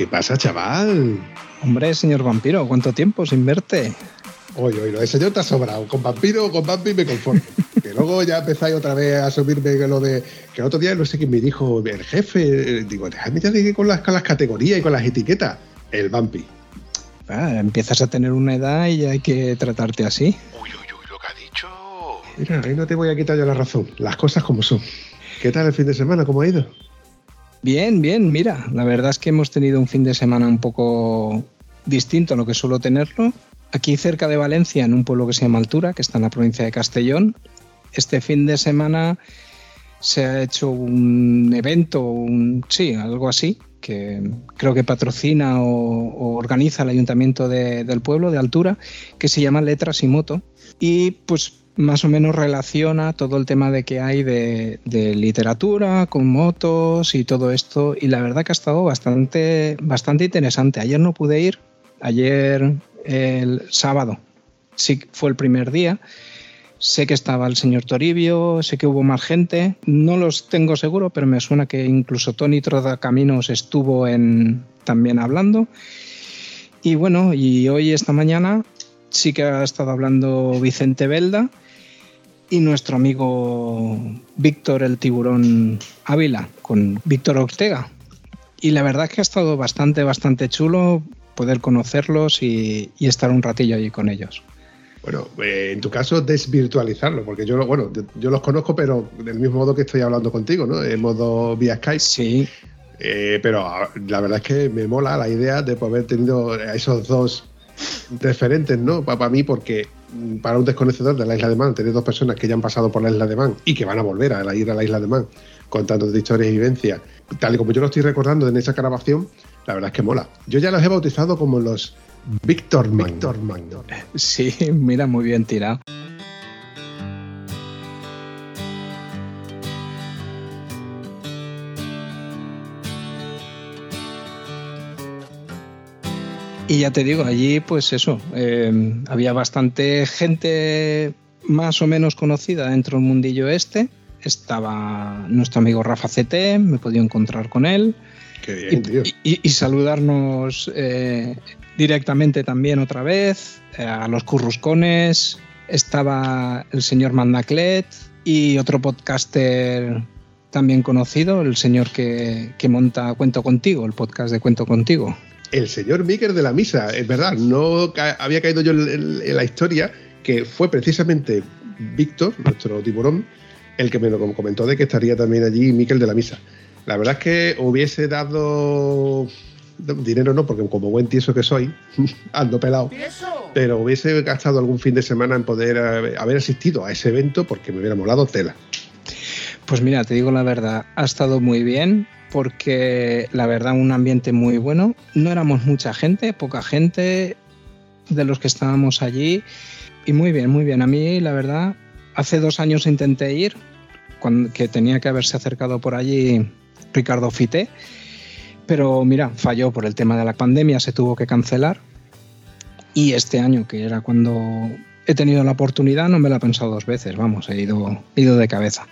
¿Qué pasa, chaval? Hombre, señor vampiro, ¿cuánto tiempo sin verte? Oye, oye, el señor te ha sobrado. Con vampiro o con vampi me conformo. que luego ya empezáis otra vez a subirme lo de. Que el otro día no sé quién me dijo, el jefe. Digo, déjame ya de con las, con las categorías y con las etiquetas. El vampi. Ah, empiezas a tener una edad y hay que tratarte así. Uy, uy, uy, lo que ha dicho. Mira, ahí no te voy a quitar yo la razón. Las cosas como son. ¿Qué tal el fin de semana? ¿Cómo ha ido? Bien, bien, mira, la verdad es que hemos tenido un fin de semana un poco distinto a lo que suelo tenerlo. Aquí cerca de Valencia, en un pueblo que se llama Altura, que está en la provincia de Castellón, este fin de semana se ha hecho un evento, un, sí, algo así, que creo que patrocina o, organiza el ayuntamiento de, del pueblo de Altura, que se llama Letras y Moto. Y pues más o menos relaciona todo el tema de que hay de, literatura con motos y todo esto y la verdad que ha estado bastante bastante interesante. Ayer no pude ir ayer el sábado sí fue el primer día. Sé que estaba el señor Toribio sé que hubo más gente no los tengo seguro pero me suena que incluso Tony Caminos estuvo en también hablando. Y bueno y hoy esta mañana sí que ha estado hablando Vicente Belda y nuestro amigo Víctor el tiburón Ávila con Víctor Ortega. Y la verdad es que ha estado bastante, bastante chulo poder conocerlos y, y estar un ratillo allí con ellos. Bueno, eh, en tu caso desvirtualizarlo, porque yo, bueno, yo los conozco, pero del mismo modo que estoy hablando contigo, ¿no? En modo vía Skype. Sí. Eh, pero la verdad es que me mola la idea de poder tenido a esos dos referentes, ¿no? Para, mí, porque para un desconocedor de la isla de Man, tener dos personas que ya han pasado por la isla de Man y que van a volver a ir a la isla de Man contando de historias y vivencias, tal y como yo lo estoy recordando en esa grabación, la verdad es que mola. Yo ya los he bautizado como los Víctor Man. Víctor Man. Sí, mira, muy bien tirado. Y ya te digo, allí pues eso, eh, había bastante gente más o menos conocida dentro del mundillo este. Estaba nuestro amigo Rafa CT, me he podido encontrar con él. Qué bien, y, tío. Y, y, saludarnos eh, directamente también otra vez eh, a los curruscones. Estaba el señor Mandaclet y otro podcaster también conocido, el señor que, que monta Cuento Contigo, el podcast de Cuento Contigo el señor Miker de la misa, es verdad, no ca había caído yo en, en, en, la historia que fue precisamente Víctor, nuestro tiburón, el que me lo comentó de que estaría también allí Mikel de la misa. La verdad es que hubiese dado dinero no, porque como buen tieso que soy, ando pelado, pero hubiese gastado algún fin de semana en poder haber asistido a ese evento porque me hubiera molado tela. Pues mira, te digo la verdad, ha estado muy bien porque la verdad un ambiente muy bueno. No éramos mucha gente, poca gente de los que estábamos allí y muy bien, muy bien. A mí la verdad, hace dos años intenté ir, cuando, que tenía que haberse acercado por allí Ricardo Fité, pero mira, falló por el tema de la pandemia, se tuvo que cancelar y este año, que era cuando he tenido la oportunidad, no me la he pensado dos veces, vamos, he ido, he ido de cabeza.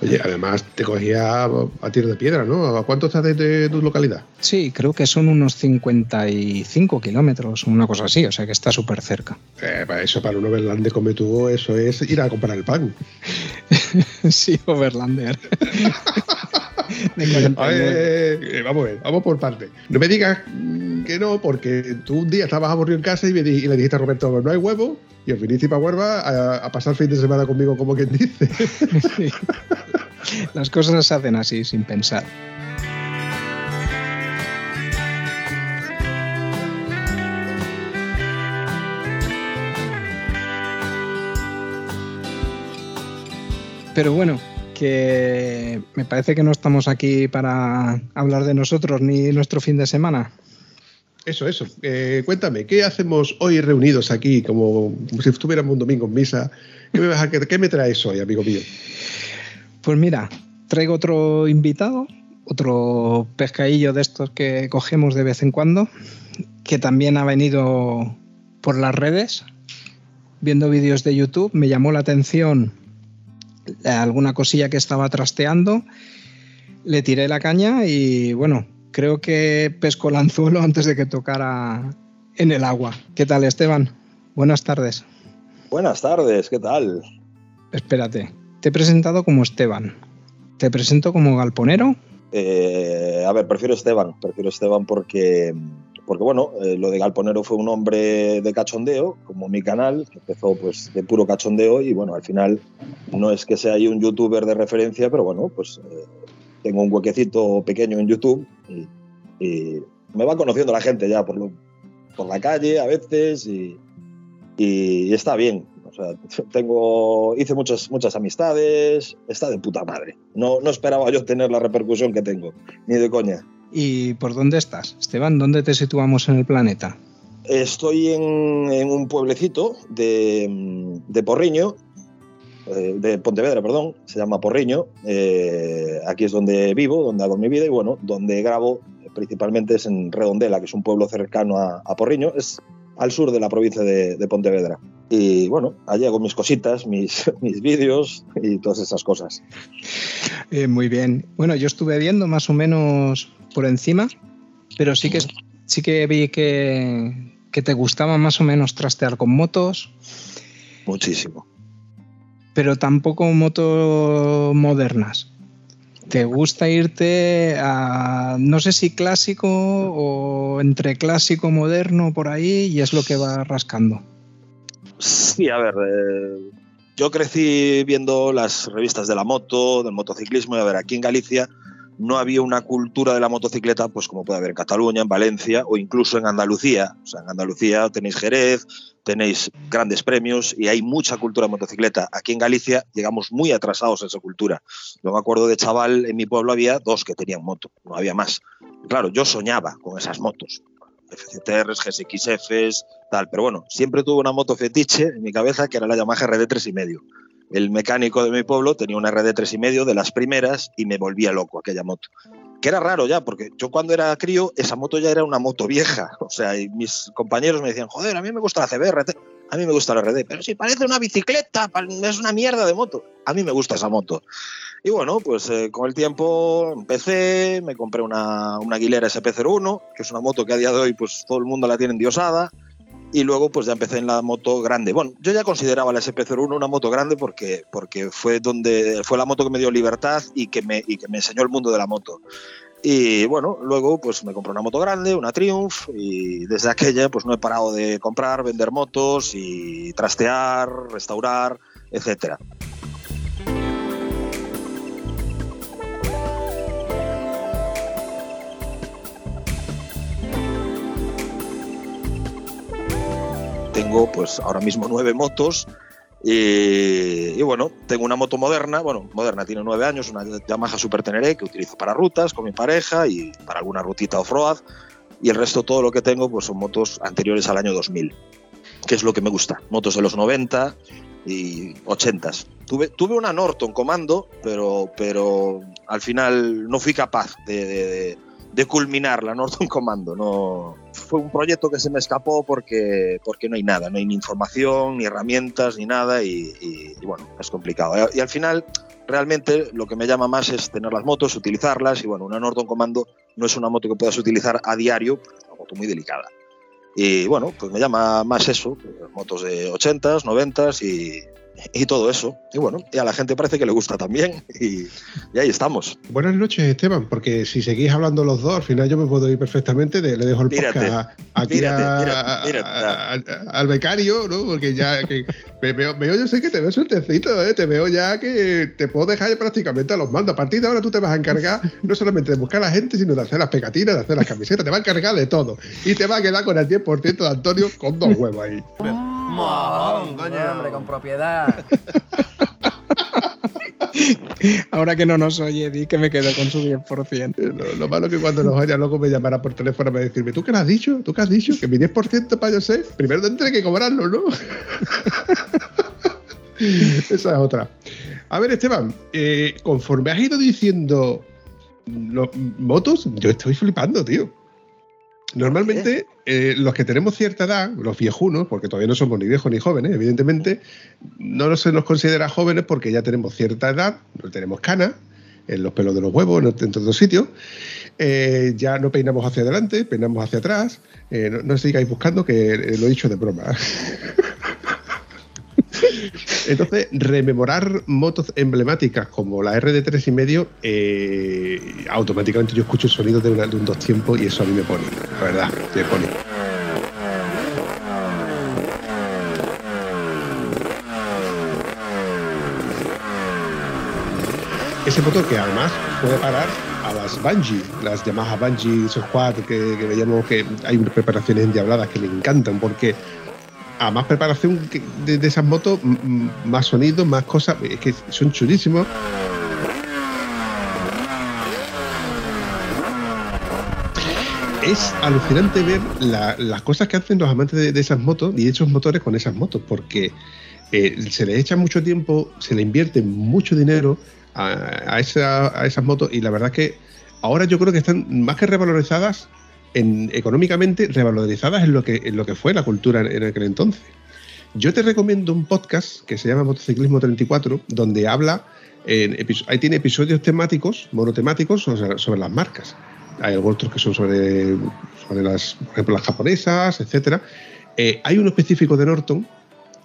Oye, además te cogía a tiro de piedra, ¿no? ¿A cuánto estás de, de, tu localidad? Sí, creo que son unos 55 kilómetros, una cosa así, o sea que está súper cerca. Eh, eso, para un overlander como tú, eso es ir a comprar el pan. sí, overlander. Oye, vamos a ver, vamos por parte. No me digas que no, porque tú un día estabas aburrido en casa y, me, y le dijiste a Roberto, no hay huevo, y al viniste para Huerva a, a, pasar fin de semana conmigo, como quien dice. Sí. Las cosas se hacen así, sin pensar. Pero bueno, que me parece que no estamos aquí para hablar de nosotros ni nuestro fin de semana. Eso, eso. Eh, cuéntame, ¿qué hacemos hoy reunidos aquí como, si estuviéramos un domingo en misa? ¿Qué me, vas a, ¿Qué me traes hoy, amigo mío? Pues mira, traigo otro invitado, otro pescadillo de estos que cogemos de vez en cuando, que también ha venido por las redes, viendo vídeos de YouTube, me llamó la atención alguna cosilla que estaba trasteando, le tiré la caña y bueno, creo que pesco el anzuelo antes de que tocara en el agua. ¿Qué tal, Esteban? Buenas tardes. Buenas tardes, ¿qué tal? Espérate, te he presentado como Esteban. ¿Te presento como galponero? Eh, a ver, prefiero Esteban, prefiero Esteban porque, porque bueno, eh, lo de galponero fue un hombre de cachondeo, como mi canal, que empezó pues de puro cachondeo y bueno, al final no es que sea ahí un youtuber de referencia, pero bueno, pues eh, tengo un huequecito pequeño en YouTube y, me va conociendo la gente ya por, lo, por la calle a veces y, está bien. O sea, tengo, hice muchas, muchas amistades, está de puta madre. No, no esperaba yo tener la repercusión que tengo, ni de coña. ¿Y por dónde estás, Esteban? ¿Dónde te situamos en el planeta? Estoy en, un pueblecito de, de Porriño, eh, de Pontevedra, perdón, se llama Porriño. Eh, aquí es donde vivo, donde hago mi vida y bueno, donde grabo principalmente es en Redondela, que es un pueblo cercano a, Porriño, es al sur de la provincia de, Pontevedra. Y bueno, allí hago mis cositas, mis, mis vídeos y todas esas cosas. Eh, muy bien. Bueno, yo estuve viendo más o menos por encima, pero sí que, sí que vi que, que te gustaba más o menos trastear con motos. Muchísimo pero tampoco motos modernas. ¿Te gusta irte a, no sé si clásico o entre clásico moderno por ahí y es lo que va rascando? Sí, a ver, eh, yo crecí viendo las revistas de la moto, del motociclismo y a ver, aquí en Galicia no había una cultura de la motocicleta, pues como puede haber en Cataluña, en Valencia o incluso en Andalucía. O sea, en Andalucía tenéis Jerez, tenéis grandes premios y hay mucha cultura de motocicleta. Aquí en Galicia llegamos muy atrasados a esa cultura. Yo me acuerdo de chaval, en mi pueblo había dos que tenían moto, no había más. Claro, yo soñaba con esas motos. FCTRs, GSXFs, tal, pero bueno, siempre tuve una moto fetiche en mi cabeza que era la Yamaha RD 3,5. El mecánico de mi pueblo tenía una RD 3,5 de las primeras y me volvía loco aquella moto que era raro ya, porque yo cuando era crío, esa moto ya era una moto vieja. O sea, y mis compañeros me decían, joder, a mí me gusta la CBR, a mí me gusta la RD, pero si parece una bicicleta, es una mierda de moto. A mí me gusta esa moto. Y bueno, pues eh, con el tiempo empecé, me compré una, una Aguilera SP01, que es una moto que a día de hoy pues todo el mundo la tiene endiosada y luego pues ya empecé en la moto grande. Bueno, yo ya consideraba la SP01 una moto grande porque, porque fue, donde, fue la moto que me dio libertad y que me, y que me enseñó el mundo de la moto. Y bueno, luego pues me compré una moto grande, una Triumph, y desde aquella pues no he parado de comprar, vender motos y trastear, restaurar, etcétera. Tengo pues ahora mismo nueve motos y, bueno, tengo una moto moderna, bueno, moderna, tiene nueve años, una Yamaha Super Teneré que utilizo para rutas con mi pareja y para alguna rutita off-road y el resto todo lo que tengo pues son motos anteriores al año 2000, que es lo que me gusta, motos de los 90 y 80. Tuve, tuve una Norton Comando, pero, pero al final no fui capaz de de culminar la Norton Commando. No, fue un proyecto que se me escapó porque, porque no hay nada, no hay ni información, ni herramientas, ni nada, y, bueno, es complicado. Y al final, realmente lo que me llama más es tener las motos, utilizarlas, y bueno, una Norton Commando no es una moto que puedas utilizar a diario, es una moto muy delicada. Y bueno, pues me llama más eso, motos de 80s, 90s y, y todo eso. Y bueno, y a la gente parece que le gusta también y, ahí estamos. Buenas noches, Esteban, porque si seguís hablando los dos, al final yo me puedo ir perfectamente, le dejo el podcast aquí al becario, ¿no? Porque ya que me veo, yo sé que te veo suertecito, ¿eh? te veo ya que te puedo dejar prácticamente a los mandos. A partir de ahora tú te vas a encargar no solamente de buscar a la gente, sino de hacer las pegatinas, de hacer las camisetas, te va a encargar de todo. Y te va a quedar con el 10% de Antonio con dos huevos ahí. Hombre, con propiedad. Ahora que no nos oye, di que me quedo con su 10%. Lo, lo malo es que cuando nos oiga, luego me llamará por teléfono para decirme, ¿tú qué le has dicho? ¿Tú qué has dicho? Que mi 10% para yo sé, primero tendré que cobrarlo, ¿no? Esa es otra. A ver, Esteban, eh, conforme has ido diciendo los motos, yo estoy flipando, tío. Normalmente, eh, los que tenemos cierta edad, los viejunos, porque todavía no somos ni viejos ni jóvenes, evidentemente, no se nos considera jóvenes porque ya tenemos cierta edad, no tenemos canas en los pelos de los huevos, en otros sitios, eh, ya no peinamos hacia adelante, peinamos hacia atrás, eh, no, no sigáis buscando que eh, lo he dicho de broma. Entonces, rememorar motos emblemáticas como la RD3 y medio, eh, automáticamente yo escucho el sonido de, un dos tiempos y eso a mí me pone, la verdad, me pone. Ese motor que además puede parar a las Bungie, las Yamaha Bungie Squad que, que veíamos que hay preparaciones endiabladas que me encantan porque a más preparación de, de esas motos, más sonido, más cosas, es que son chulísimos. Es alucinante ver la- las cosas que hacen los amantes de, de esas motos y esos motores con esas motos, porque eh, se le echa mucho tiempo, se le invierte mucho dinero a, a esa- a esas motos y la verdad que ahora yo creo que están más que revalorizadas en, económicamente revalorizadas en lo que lo que fue la cultura en, aquel entonces. Yo te recomiendo un podcast que se llama Motociclismo 34, donde habla, en ahí tiene episodios temáticos, monotemáticos sobre, sobre las marcas. Hay otros que son sobre, sobre las, por ejemplo, las japonesas, etcétera. Eh, hay uno específico de Norton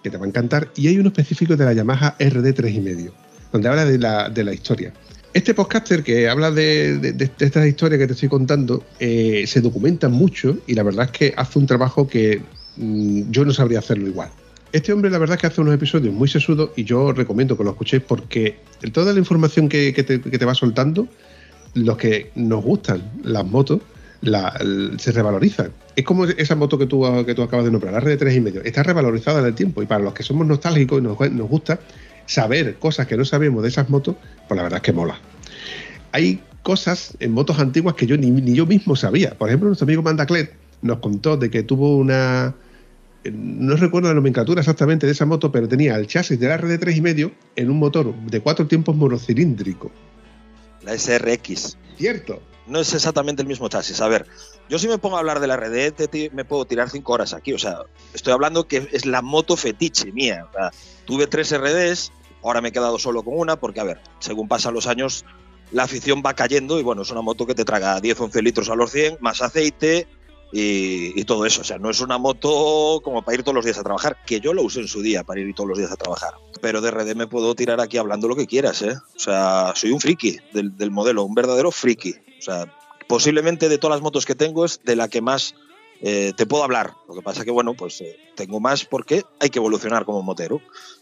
que te va a encantar y hay uno específico de la Yamaha RD 3,5, donde habla de la, de la historia. Este podcaster que habla de, de, de esta historia que te estoy contando eh, se documenta mucho y la verdad es que hace un trabajo que mm, yo no sabría hacerlo igual. Este hombre la verdad es que hace unos episodios muy sesudos y yo recomiendo que lo escuchéis porque toda la información que, te, va soltando, los que nos gustan las motos, se revalorizan. Es como esa moto que tú, que tú acabas de nombrar, la RD3 y medio. Está revalorizada en el tiempo y para los que somos nostálgicos y nos gusta saber cosas que no sabemos de esas motos, pues la verdad es que mola. Hay cosas en motos antiguas que yo ni, ni yo mismo sabía. Por ejemplo, nuestro amigo Mandaclet nos contó de que tuvo una. No recuerdo la nomenclatura exactamente de esa moto, pero tenía el chasis de la RD3 y medio en un motor de cuatro tiempos monocilíndrico. La SRX. Cierto. No es exactamente el mismo chasis. A ver, yo si me pongo a hablar de la RD, te- te- me puedo tirar cinco horas aquí. O sea, estoy hablando que es la moto fetiche mía. O sea, tuve tres RDs, ahora me he quedado solo con una, porque, a ver, según pasan los años, la afición va cayendo y, bueno, es una moto que te traga 10, 11 litros a los 100, más aceite y, y todo eso. O sea, no es una moto como para ir todos los días a trabajar, que yo lo usé en su día para ir todos los días a trabajar. Pero de RD me puedo tirar aquí hablando lo que quieras, ¿eh? O sea, soy un friki del, del modelo, un verdadero friki. O sea, posiblemente de todas las motos que tengo es de la que más eh, te puedo hablar. Lo que pasa que, bueno, pues eh, tengo más porque hay que evolucionar como motero.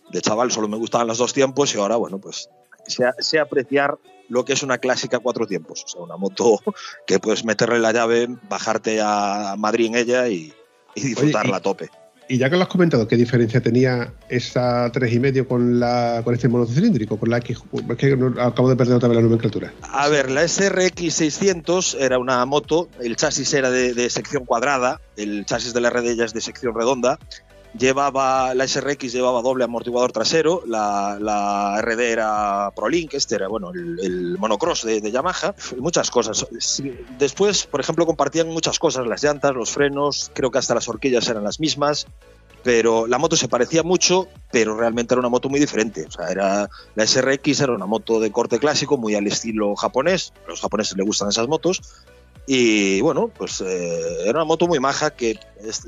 De chaval solo me gustaban los dos tiempos y ahora, bueno, pues sé, sé apreciar lo que es una clásica cuatro tiempos. O sea, una moto que puedes meterle la llave, bajarte a Madrid en ella y, y disfrutarla y- a tope. Y ya que lo has comentado, ¿qué diferencia tenía esa 3,5 con la con este monocilíndrico? Con la X. Es que acabo de perder otra vez la nomenclatura. A ver, la SRX 600 era una moto, el chasis era de, sección cuadrada, el chasis de la RD ya es de sección redonda. Llevaba, la SRX llevaba doble amortiguador trasero, la, la RD era ProLink, este era bueno, el, el monocross de, de Yamaha, muchas cosas. Después, por ejemplo, compartían muchas cosas, las llantas, los frenos, creo que hasta las horquillas eran las mismas, pero la moto se parecía mucho, pero realmente era una moto muy diferente. O sea, era, la SRX era una moto de corte clásico, muy al estilo japonés. A los japoneses les gustan esas motos. Y bueno, pues eh, era una moto muy maja que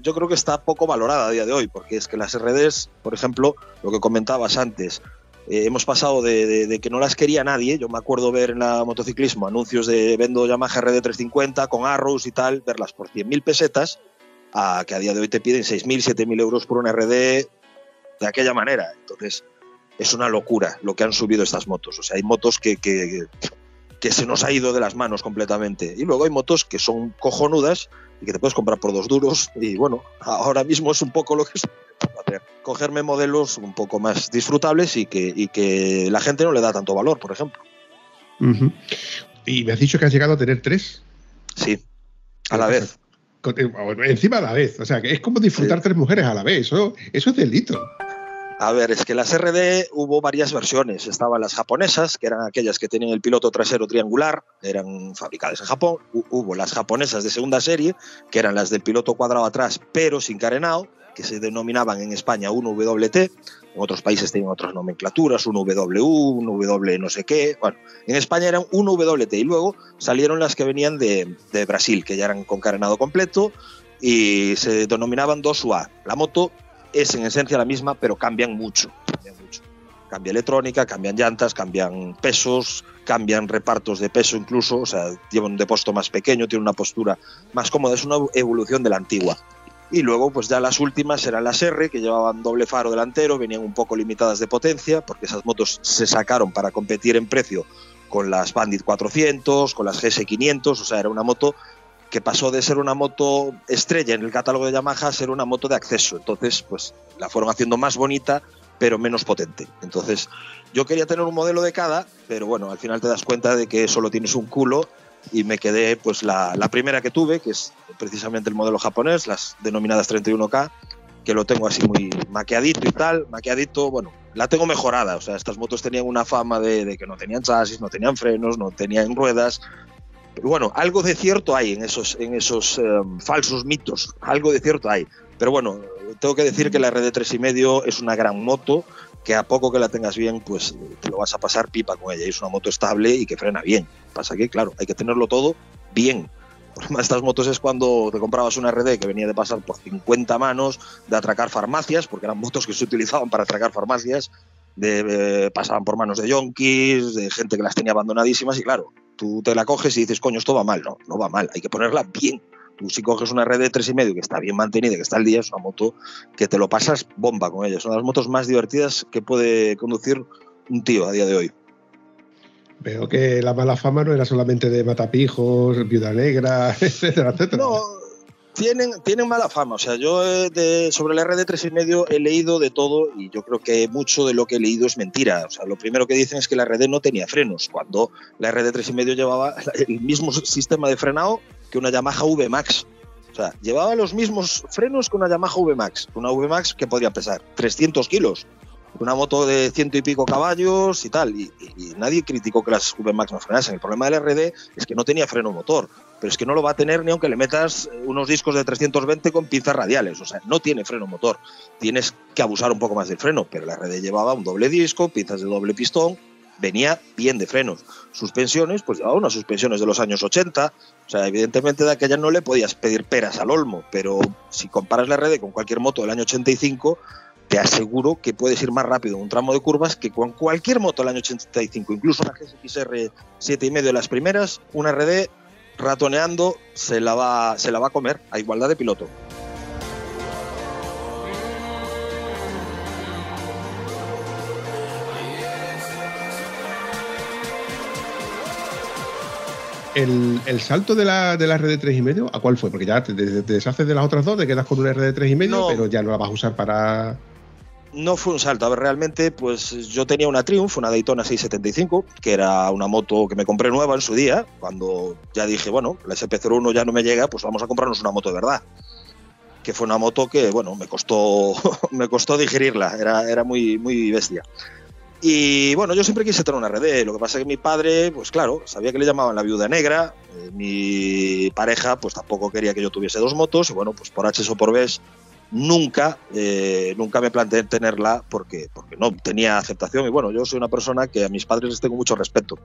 yo creo que está poco valorada a día de hoy, porque es que las RDs, por ejemplo, lo que comentabas antes, eh, hemos pasado de, que no las quería nadie. Yo me acuerdo ver en la motociclismo anuncios de vendo Yamaha RD 350 con Arrows y tal, verlas por 100.000 pesetas, a que a día de hoy te piden 6.000, 7.000 euros por una RD de aquella manera. Entonces, es una locura lo que han subido estas motos. O sea, hay motos que se nos ha ido de las manos completamente. Y luego hay motos que son cojonudas y que te puedes comprar por dos duros. Y bueno, ahora mismo es un poco lo que querer. Cogerme modelos un poco más disfrutables y que, y que la gente no le da tanto valor, por ejemplo. Y me has dicho que has llegado a tener tres. Sí, a la vez. Eh, encima a la vez. O sea, que es como disfrutar tres mujeres a la vez. Eso, eso es delito. A ver, es que las RD hubo varias versiones. Estaban las japonesas, que eran aquellas que tenían el piloto trasero triangular, eran fabricadas en Japón. Hubo las japonesas de segunda serie, que eran las del piloto cuadrado atrás, pero sin carenado, que se denominaban en España 1WT. En otros países tenían otras nomenclaturas, 1W, 1W no sé qué. Bueno, en España eran 1WT y luego salieron las que venían de, de Brasil, que ya eran con carenado completo y se denominaban 2UA. La moto es en esencia la misma, pero cambian mucho. Cambia electrónica, cambian llantas, cambian pesos, cambian repartos de peso incluso, o sea, lleva un depósito más pequeño, tiene una postura más cómoda, es una evolución de la antigua. Y luego, pues ya las últimas eran las R, que llevaban doble faro delantero, venían un poco limitadas de potencia, porque esas motos se sacaron para competir en precio con las Bandit 400, con las GS 500, o sea, era una moto que pasó de ser una moto estrella en el catálogo de Yamaha a ser una moto de acceso. Entonces, pues la fueron haciendo más bonita, pero menos potente. Entonces, yo quería tener un modelo de cada, pero bueno, al final te das cuenta de que solo tienes un culo y me quedé pues la, primera que tuve, que es precisamente el modelo japonés, las denominadas 31K, que lo tengo así muy maqueadito y tal, maqueadito, bueno, la tengo mejorada, o sea, estas motos tenían una fama de, de que no tenían chasis, no tenían frenos, no tenían ruedas, bueno, algo de cierto hay en esos, en esos em, falsos mitos, algo de cierto hay. Pero bueno, tengo que decir que la RD 3,5 es una gran moto, que a poco que la tengas bien, pues te lo vas a pasar pipa con ella. Es una moto estable y que frena bien. Pasa que, claro, hay que tenerlo todo bien. Estas motos es cuando te comprabas una RD que venía de pasar por 50 manos, de atracar farmacias, porque eran motos que se utilizaban para atracar farmacias, de, eh, pasaban por manos de yonkis, de gente que las tenía abandonadísimas y claro, tú te la coges y dices, coño, esto va mal. No, no va mal, hay que ponerla bien. Tú si coges una red de tres y medio que está bien mantenida, que está al día, es una moto que te lo pasas bomba con ella. Son las motos más divertidas que puede conducir un tío a día de hoy. Veo que la mala fama no era solamente de Matapijos, Viuda Negra, etcétera, etcétera. No, tienen, tienen mala fama. O sea, yo eh, sobre la RD tres y medio he leído de todo y yo creo que mucho de lo que he leído es mentira. O sea, lo primero que dicen es que la RD no tenía frenos, cuando la RD tres y medio llevaba el mismo sistema de frenado que una Yamaha V Max. O sea, llevaba los mismos frenos que una Yamaha V Max. Una V Max que podría pesar 300 kilos. Una moto de ciento y pico caballos y tal. Y, nadie criticó que las V Max no frenasen. El problema del RD es que no tenía freno motor pero es que no lo va a tener ni aunque le metas unos discos de 320 con pinzas radiales, o sea, no tiene freno motor, tienes que abusar un poco más del freno, pero la red llevaba un doble disco, pinzas de doble pistón, venía bien de frenos. Suspensiones, pues llevaba unas suspensiones de los años 80, o sea, evidentemente de aquella no le podías pedir peras al olmo, pero si comparas la red con cualquier moto del año 85, te aseguro que puedes ir más rápido en un tramo de curvas que con cualquier moto del año 85, incluso una GSX-R 7,5 de las primeras, una RD ratoneando se la va, se la va a comer a igualdad de piloto. El, salto de la, de la red de 3,5, ¿a cuál fue? Porque ya te, deshaces de las otras dos, te quedas con una red de 3,5, pero ya no la vas a usar para no fue un salto. A ver, realmente, pues yo tenía una Triumph, una Daytona 675, que era una moto que me compré nueva en su día, cuando ya dije, bueno, la SP01 ya no me llega, pues vamos a comprarnos una moto de verdad. Que fue una moto que, bueno, me costó, me costó digerirla, era, era muy, muy bestia. Y bueno, yo siempre quise tener una RD, lo que pasa es que mi padre, pues claro, sabía que le llamaban la viuda negra, eh, mi pareja pues tampoco quería que yo tuviese dos motos, y bueno, pues por H o por B nunca, eh, nunca me planteé tenerla porque, porque no tenía aceptación. Y bueno, yo soy una persona que a mis padres les tengo mucho respeto.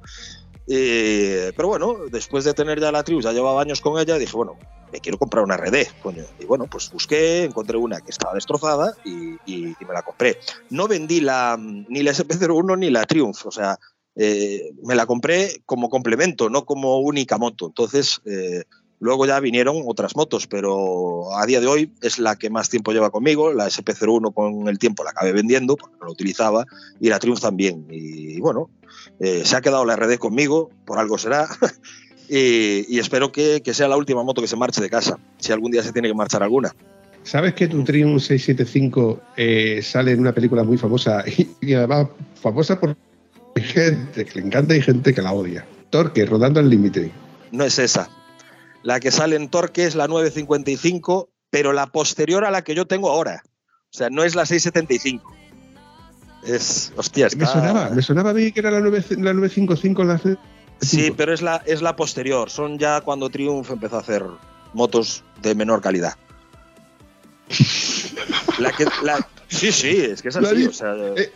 Eh, pero bueno, después de tener ya la Trius, ya llevaba años con ella, dije, bueno, me quiero comprar una RD, coño. Y bueno, pues busqué, encontré una que estaba destrozada y, me la compré. No vendí la, ni la SP01 ni la Triumph, o sea, eh, me la compré como complemento, no como única moto. Entonces, Luego ya vinieron otras motos, pero a día de hoy es la que más tiempo lleva conmigo. La SP01 con el tiempo la acabé vendiendo porque no la utilizaba y la Triumph también. Y bueno, eh, se ha quedado la RD conmigo, por algo será. y, espero que, sea la última moto que se marche de casa, si algún día se tiene que marchar alguna. ¿Sabes que tu Triumph 675 eh, sale en una película muy famosa y, además famosa por gente que le encanta y gente que la odia? Torque, rodando al límite. No es esa. La que sale en Torque es la 955, pero la posterior a la que yo tengo ahora. O sea, no es la 675. Es, hostia, está... Me sonaba, me sonaba a mí que era la, 9, la 955 la Sí, pero es la, es la posterior. Son ya cuando Triumph empezó a hacer motos de menor calidad. la que, la, sí, sí, es que es así. O sea, eh,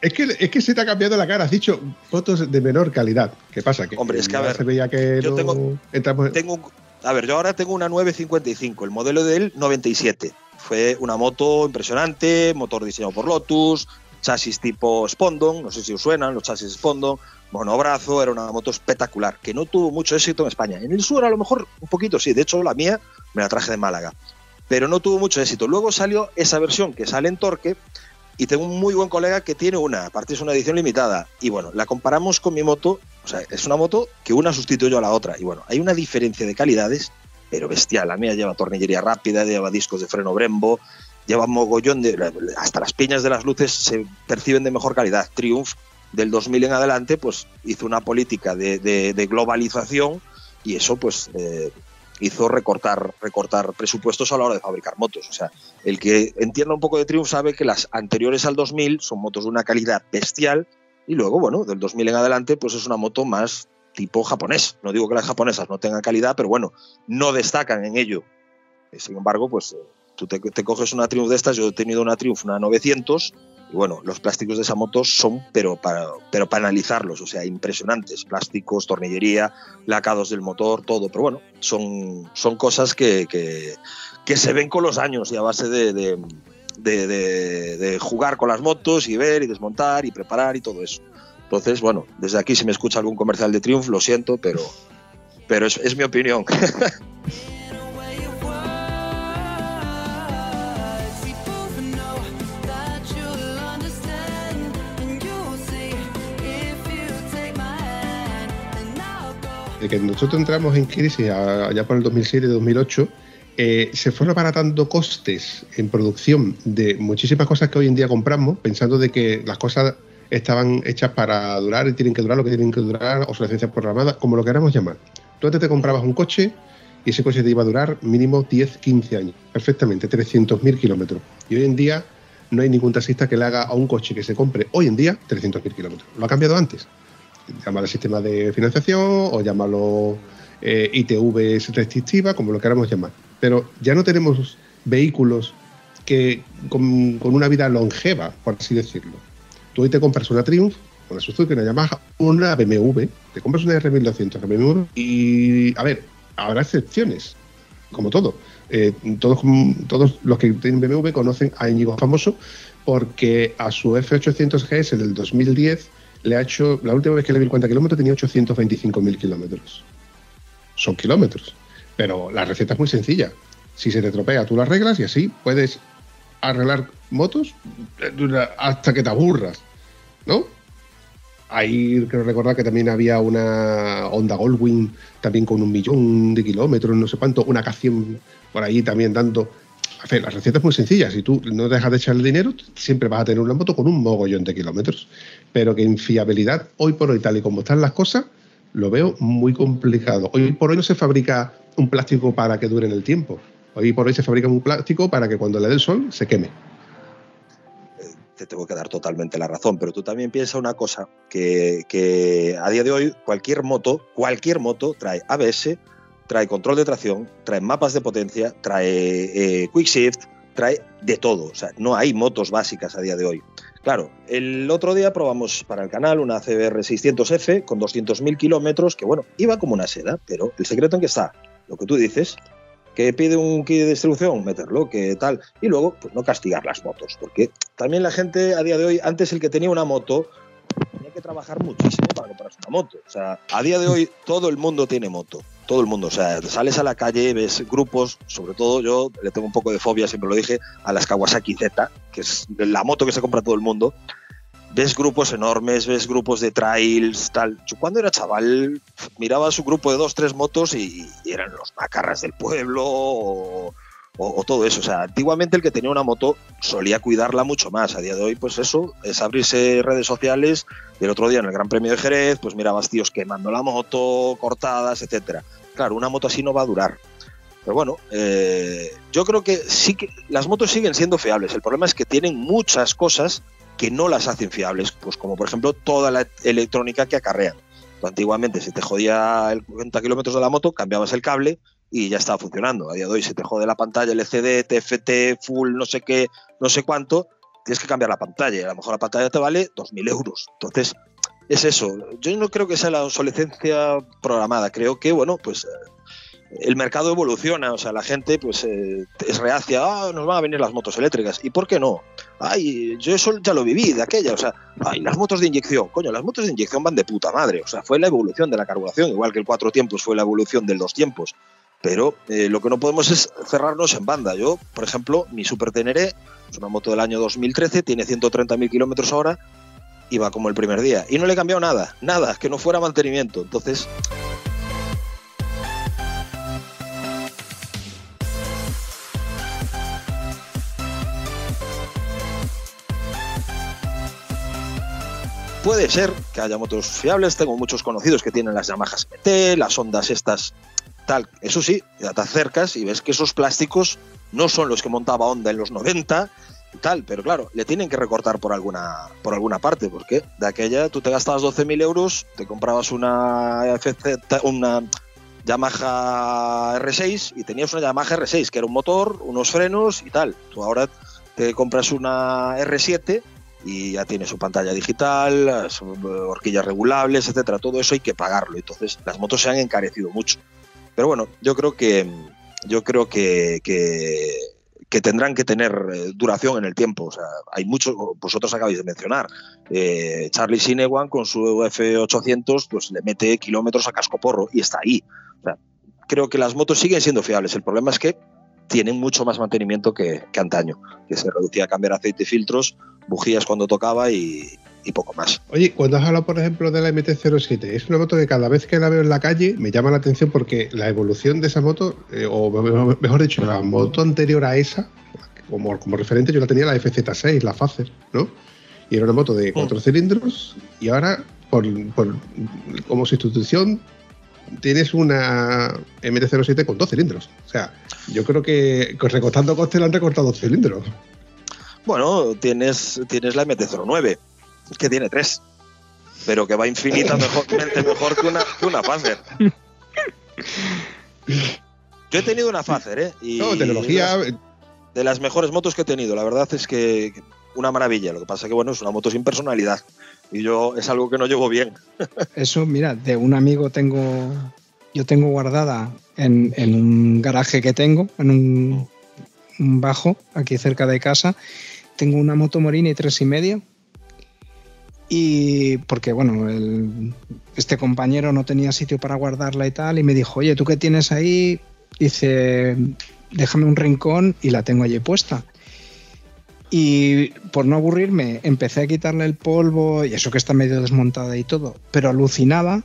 es que, es que se te ha cambiado la cara. Has dicho fotos de menor calidad. ¿Qué pasa? Que Hombre, es que a ver. Se veía que yo no tengo, entramos- tengo, a ver, yo ahora tengo una 955, el modelo del 97. Fue una moto impresionante, motor diseñado por Lotus, chasis tipo Spondon, no sé si os suenan los chasis Spondon, monobrazo, era una moto espectacular, que no tuvo mucho éxito en España. En el sur a lo mejor un poquito sí, de hecho la mía me la traje de Málaga, pero no tuvo mucho éxito. Luego salió esa versión que sale en Torque y tengo un muy buen colega que tiene una, aparte es una edición limitada, y bueno, la comparamos con mi moto, o sea, es una moto que una sustituye a la otra, y bueno, hay una diferencia de calidades, pero bestial, la mía lleva tornillería rápida, lleva discos de freno Brembo, lleva mogollón de, hasta las piñas de las luces se perciben de mejor calidad. Triumph del 2000 en adelante, pues hizo una política de, de- de globalización y eso pues eh, hizo recortar, recortar presupuestos a la hora de fabricar motos. O sea, el que entienda un poco de Triumph sabe que las anteriores al 2000 son motos de una calidad bestial y luego, bueno, del 2000 en adelante, pues es una moto más tipo japonés. No digo que las japonesas no tengan calidad, pero bueno, no destacan en ello. Eh, Sin embargo, pues eh, tú te, te coges una Triumph de estas, yo he tenido una Triumph, una 900, y bueno, los plásticos de esa moto son, pero para, pero para analizarlos, o sea, impresionantes. Plásticos, tornillería, lacados del motor, todo. Pero bueno, son, son cosas que, que, se ven con los años y a base de- de- de jugar con las motos y ver y desmontar y preparar y todo eso. Entonces, bueno, desde aquí si me escucha algún comercial de Triumph, lo siento, pero, pero es, es mi opinión. de que nosotros entramos en crisis allá por el 2007-2008, eh, se fueron abaratando costes en producción de muchísimas cosas que hoy en día compramos, pensando de que las cosas estaban hechas para durar y tienen que durar lo que tienen que durar, obsolescencia programada, como lo queramos llamar. Tú antes te comprabas un coche y ese coche te iba a durar mínimo 10, 15 años, perfectamente, 300.000 kilómetros. Y hoy en día no hay ningún taxista que le haga a un coche que se compre hoy en día 300.000 kilómetros. Lo ha cambiado antes llámalo sistema de financiación o llámalo eh, ITV restrictiva, como lo queramos llamar. Pero ya no tenemos vehículos que con, con una vida longeva, por así decirlo. Tú hoy te compras una Triumph, una Suzuki, una Yamaha, una BMW, te compras una R1200 BMW y, a ver, habrá excepciones, como todo. Eh, todos, todos los que tienen BMW conocen a Íñigo Famoso porque a su F800 GS del 2010 le ha hecho, la última vez que le el cuenta kilómetros tenía 825.000 kilómetros. Son kilómetros. Pero la receta es muy sencilla. Si se te tropea, tú la arreglas y así puedes arreglar motos hasta que te aburras. ¿No? Ahí creo recordar que también había una Honda Goldwing también con un millón de kilómetros, no sé cuánto, una K100 por ahí también dando. A ver, la receta es muy sencilla. Si tú no dejas de echarle dinero, siempre vas a tener una moto con un mogollón de kilómetros. Pero que en fiabilidad, hoy por hoy, tal y como están las cosas, lo veo muy complicado. Hoy por hoy no se fabrica un plástico para que dure en el tiempo. Hoy por hoy se fabrica un plástico para que cuando le dé el sol se queme. te tengo que dar totalmente la razón, pero tú también piensa una cosa, que, que a día de hoy cualquier moto, cualquier moto trae ABS, trae control de tracción, trae mapas de potencia, trae eh, quick shift, trae de todo. O sea, no hay motos básicas a día de hoy. Claro, el otro día probamos para el canal una CBR 600F con 200.000 kilómetros, que bueno, iba como una seda, pero el secreto en que está, lo que tú dices, que pide un kit de distribución, meterlo, que tal, y luego pues no castigar las motos, porque también la gente a día de hoy, antes el que tenía una moto, tenía que trabajar muchísimo para comprarse una moto. O sea, a día de hoy todo el mundo tiene moto, todo el mundo. O sea, sales a la calle, ves grupos, sobre todo yo le tengo un poco de fobia, siempre lo dije, a las Kawasaki Z, que es la moto que se compra todo el mundo. Ves grupos enormes, ves grupos de trails, tal. Yo cuando era chaval miraba su grupo de dos, tres motos y, eran los macarras del pueblo o, o, todo eso. O sea, antiguamente el que tenía una moto solía cuidarla mucho más. A día de hoy, pues eso, es abrirse redes sociales. Y el otro día en el Gran Premio de Jerez, pues mirabas tíos quemando la moto, cortadas, etcétera. Claro, una moto así no va a durar. Pero bueno, eh, yo creo que sí que las motos siguen siendo fiables. El problema es que tienen muchas cosas que no las hacen fiables, pues como por ejemplo toda la electrónica que acarrean. antiguamente se te jodía el 40 kilómetros de la moto, cambiabas el cable y ya estaba funcionando. A día de hoy se te jode la pantalla LCD, TFT, full, no sé qué, no sé cuánto, tienes que cambiar la pantalla. A lo mejor la pantalla te vale 2.000 euros. Entonces, es eso. Yo no creo que sea la obsolescencia programada. Creo que, bueno, pues eh, el mercado evoluciona, o sea, la gente pues eh, es reacia, ah, nos van a venir las motos eléctricas, ¿y por qué no? Ay, yo eso ya lo viví de aquella, o sea, ay, las motos de inyección, coño, las motos de inyección van de puta madre, o sea, fue la evolución de la carburación, igual que el cuatro tiempos fue la evolución del dos tiempos, pero eh, lo que no podemos es cerrarnos en banda. Yo, por ejemplo, mi Super Teneré es una moto del año 2013, tiene 130.000 kilómetros hora va como el primer día. Y no le he cambiado nada, nada, que no fuera mantenimiento. Entonces... Puede ser que haya motos fiables, tengo muchos conocidos que tienen las Yamaha MT, las ondas estas eso sí, ya te acercas y ves que esos plásticos no son los que montaba Honda en los 90 y tal, pero claro, le tienen que recortar por alguna, por alguna parte, porque de aquella tú te gastabas 12.000 euros, te comprabas una, una Yamaha R6 y tenías una Yamaha R6, que era un motor, unos frenos y tal. Tú ahora te compras una R7 y ya tiene su pantalla digital, horquillas regulables, etcétera. Todo eso hay que pagarlo. Entonces, las motos se han encarecido mucho. Pero bueno, yo creo que yo creo que, que, tendrán que tener eh, duración en el tiempo. O sea, hay muchos, vosotros acabáis de mencionar. Eh, Charlie Sinewan con su F800 pues le mete kilómetros a casco porro y está ahí. O sea, creo que las motos siguen siendo fiables. El problema es que tienen mucho más mantenimiento que, que antaño, que se reducía a cambiar aceite filtros, bujías cuando tocaba y, y poco más. Oye, cuando has hablado, por ejemplo, de la MT-07, es una moto que cada vez que la veo en la calle me llama la atención porque la evolución de esa moto, eh, o mejor dicho, la moto anterior a esa, como, como referente, yo la tenía la FZ6, la Facer, ¿no? Y era una moto de cuatro mm. cilindros y ahora, por, como sustitución, tienes una MT-07 con dos cilindros. O sea, yo creo que recortando costes le han recortado dos cilindros. Bueno, tienes, tienes la MT-09 que tiene tres, pero que va infinita mejor, mejor que una, que una Facer. Yo he tenido una Facer, ¿eh? Y no, tecnología. De las, mejores motos que he tenido, la verdad es que una maravilla. Lo que pasa es que, bueno, es una moto sin personalidad. Y yo es algo que no llevo bien. Eso, mira, de un amigo tengo. Yo tengo guardada en, en un garaje que tengo, en un, un, bajo, aquí cerca de casa. Tengo una moto Morini tres y medio y porque, bueno, este compañero no tenía sitio para guardarla y tal, y me dijo, oye, ¿tú qué tienes ahí? Dice, déjame un rincón y la tengo allí puesta. Y por no aburrirme, empecé a quitarle el polvo y eso que está medio desmontada y todo, pero alucinaba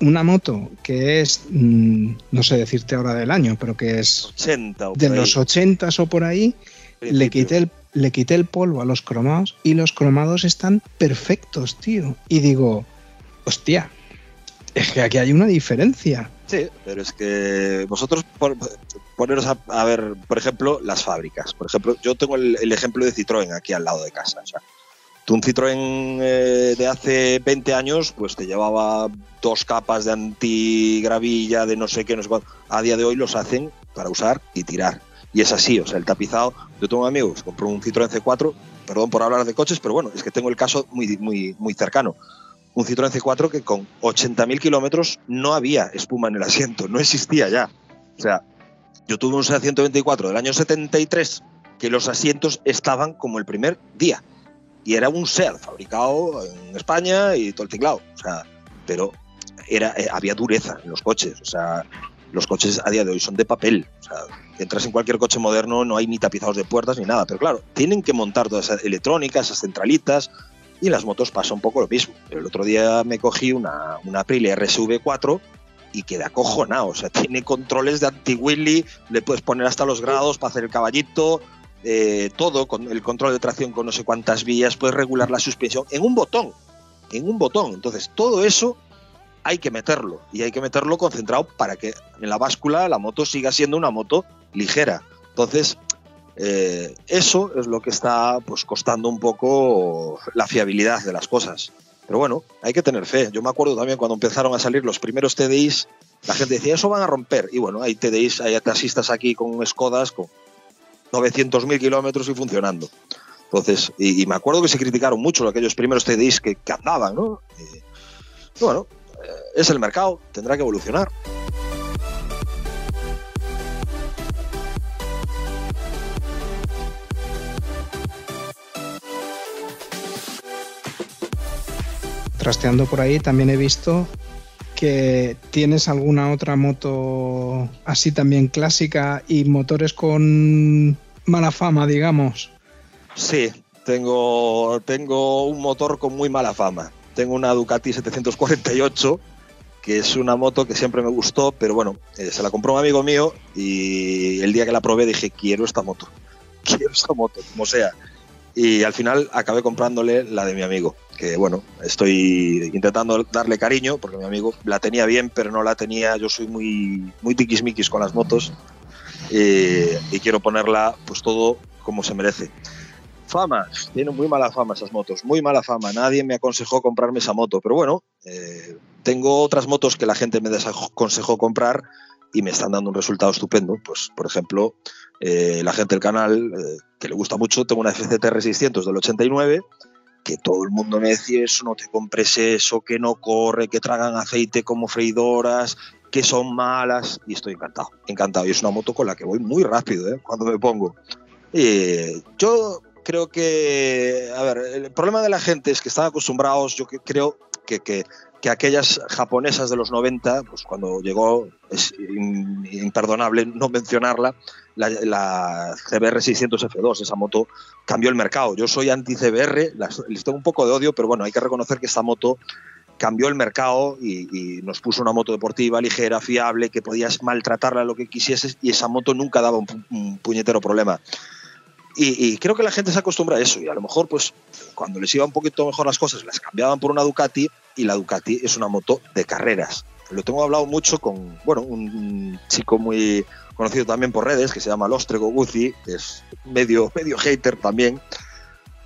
una moto que es, mm, no sé decirte ahora del año, pero que es 80 de los 80 o por ahí, le quité el le quité el polvo a los cromados y los cromados están perfectos, tío. Y digo, hostia, es que aquí hay una diferencia. Sí, pero es que vosotros poneros a, ver, por ejemplo, las fábricas. Por ejemplo, yo tengo el, ejemplo de Citroën aquí al lado de casa. O sea, tú un Citroën eh, de hace 20 años, pues te llevaba dos capas de antigravilla, de no sé qué, no sé cuánto. A día de hoy los hacen para usar y tirar. Y es así, o sea, el tapizado. Yo tengo un amigo que compró un Citroën C4, perdón por hablar de coches, pero bueno, es que tengo el caso muy, muy, muy cercano. Un Citroën C4 que con 80.000 kilómetros no había espuma en el asiento, no existía ya. O sea, yo tuve un SEA 124 del año 73 que los asientos estaban como el primer día. Y era un SEAT fabricado en España y todo el tinglado. O sea, pero era, eh, había dureza en los coches. O sea, los coches a día de hoy son de papel. O sea, entras en cualquier coche moderno, no hay ni tapizados de puertas ni nada. Pero claro, tienen que montar toda esa electrónica, esas centralitas. Y en las motos pasa un poco lo mismo. El otro día me cogí una, una Aprilia RSV4 y queda acojonado. O sea, tiene controles de anti-Willy, le puedes poner hasta los grados para hacer el caballito, eh, todo, con el control de tracción con no sé cuántas vías, puedes regular la suspensión en un botón, en un botón. Entonces, todo eso hay que meterlo y hay que meterlo concentrado para que en la báscula la moto siga siendo una moto ligera. Entonces, eh, eso es lo que está pues costando un poco la fiabilidad de las cosas. Pero bueno, hay que tener fe. Yo me acuerdo también cuando empezaron a salir los primeros TDIs, la gente decía, eso van a romper. Y bueno, hay TDIs, hay taxistas aquí con Skodas con 900.000 kilómetros y funcionando. Entonces, y, me acuerdo que se criticaron mucho aquellos primeros TDIs que, andaban, ¿no? y bueno, eh, es el mercado, tendrá que evolucionar. trasteando por ahí también he visto que tienes alguna otra moto así también clásica y motores con mala fama, digamos. Sí, tengo, tengo un motor con muy mala fama. Tengo una Ducati 748, que es una moto que siempre me gustó, pero bueno, eh, se la compró un amigo mío y el día que la probé dije, quiero esta moto, quiero esta moto, como sea y al final acabé comprándole la de mi amigo, que bueno, estoy intentando darle cariño porque mi amigo la tenía bien, pero no la tenía, yo soy muy, muy tiquismiquis con las motos y quiero ponerla pues todo como se merece. Fama, tienen muy mala fama esas motos, muy mala fama, nadie me aconsejó comprarme esa moto, pero bueno, eh, tengo otras motos que la gente me desaconsejó comprar y me están dando un resultado estupendo, pues por ejemplo eh, la gente del canal, eh, que le gusta mucho, tengo una FCTR 600 del 89, que todo el mundo me decía eso, no te compres eso, que no corre, que tragan aceite como freidoras, que son malas, y estoy encantado, encantado. Y es una moto con la que voy muy rápido cuando me pongo. yo creo que, a ver, el problema de la gente es que están acostumbrados, yo creo que, que que aquellas japonesas de los 90, pues cuando llegó, es imperdonable no mencionarla, la, CBR 600 F2, esa moto cambió el mercado. Yo soy anti-CBR, les tengo un poco de odio, pero bueno, hay que reconocer que esta moto cambió el mercado y, nos puso una moto deportiva ligera, fiable, que podías maltratarla lo que quisieses y esa moto nunca daba un, puñetero problema. Y, y, creo que la gente se acostumbra a eso y a lo mejor pues cuando les iba un poquito mejor las cosas las cambiaban por una Ducati y la Ducati es una moto de carreras. Lo tengo hablado mucho con, bueno, un chico muy conocido también por redes que se llama Lostrego Guzzi, que es medio, medio hater también.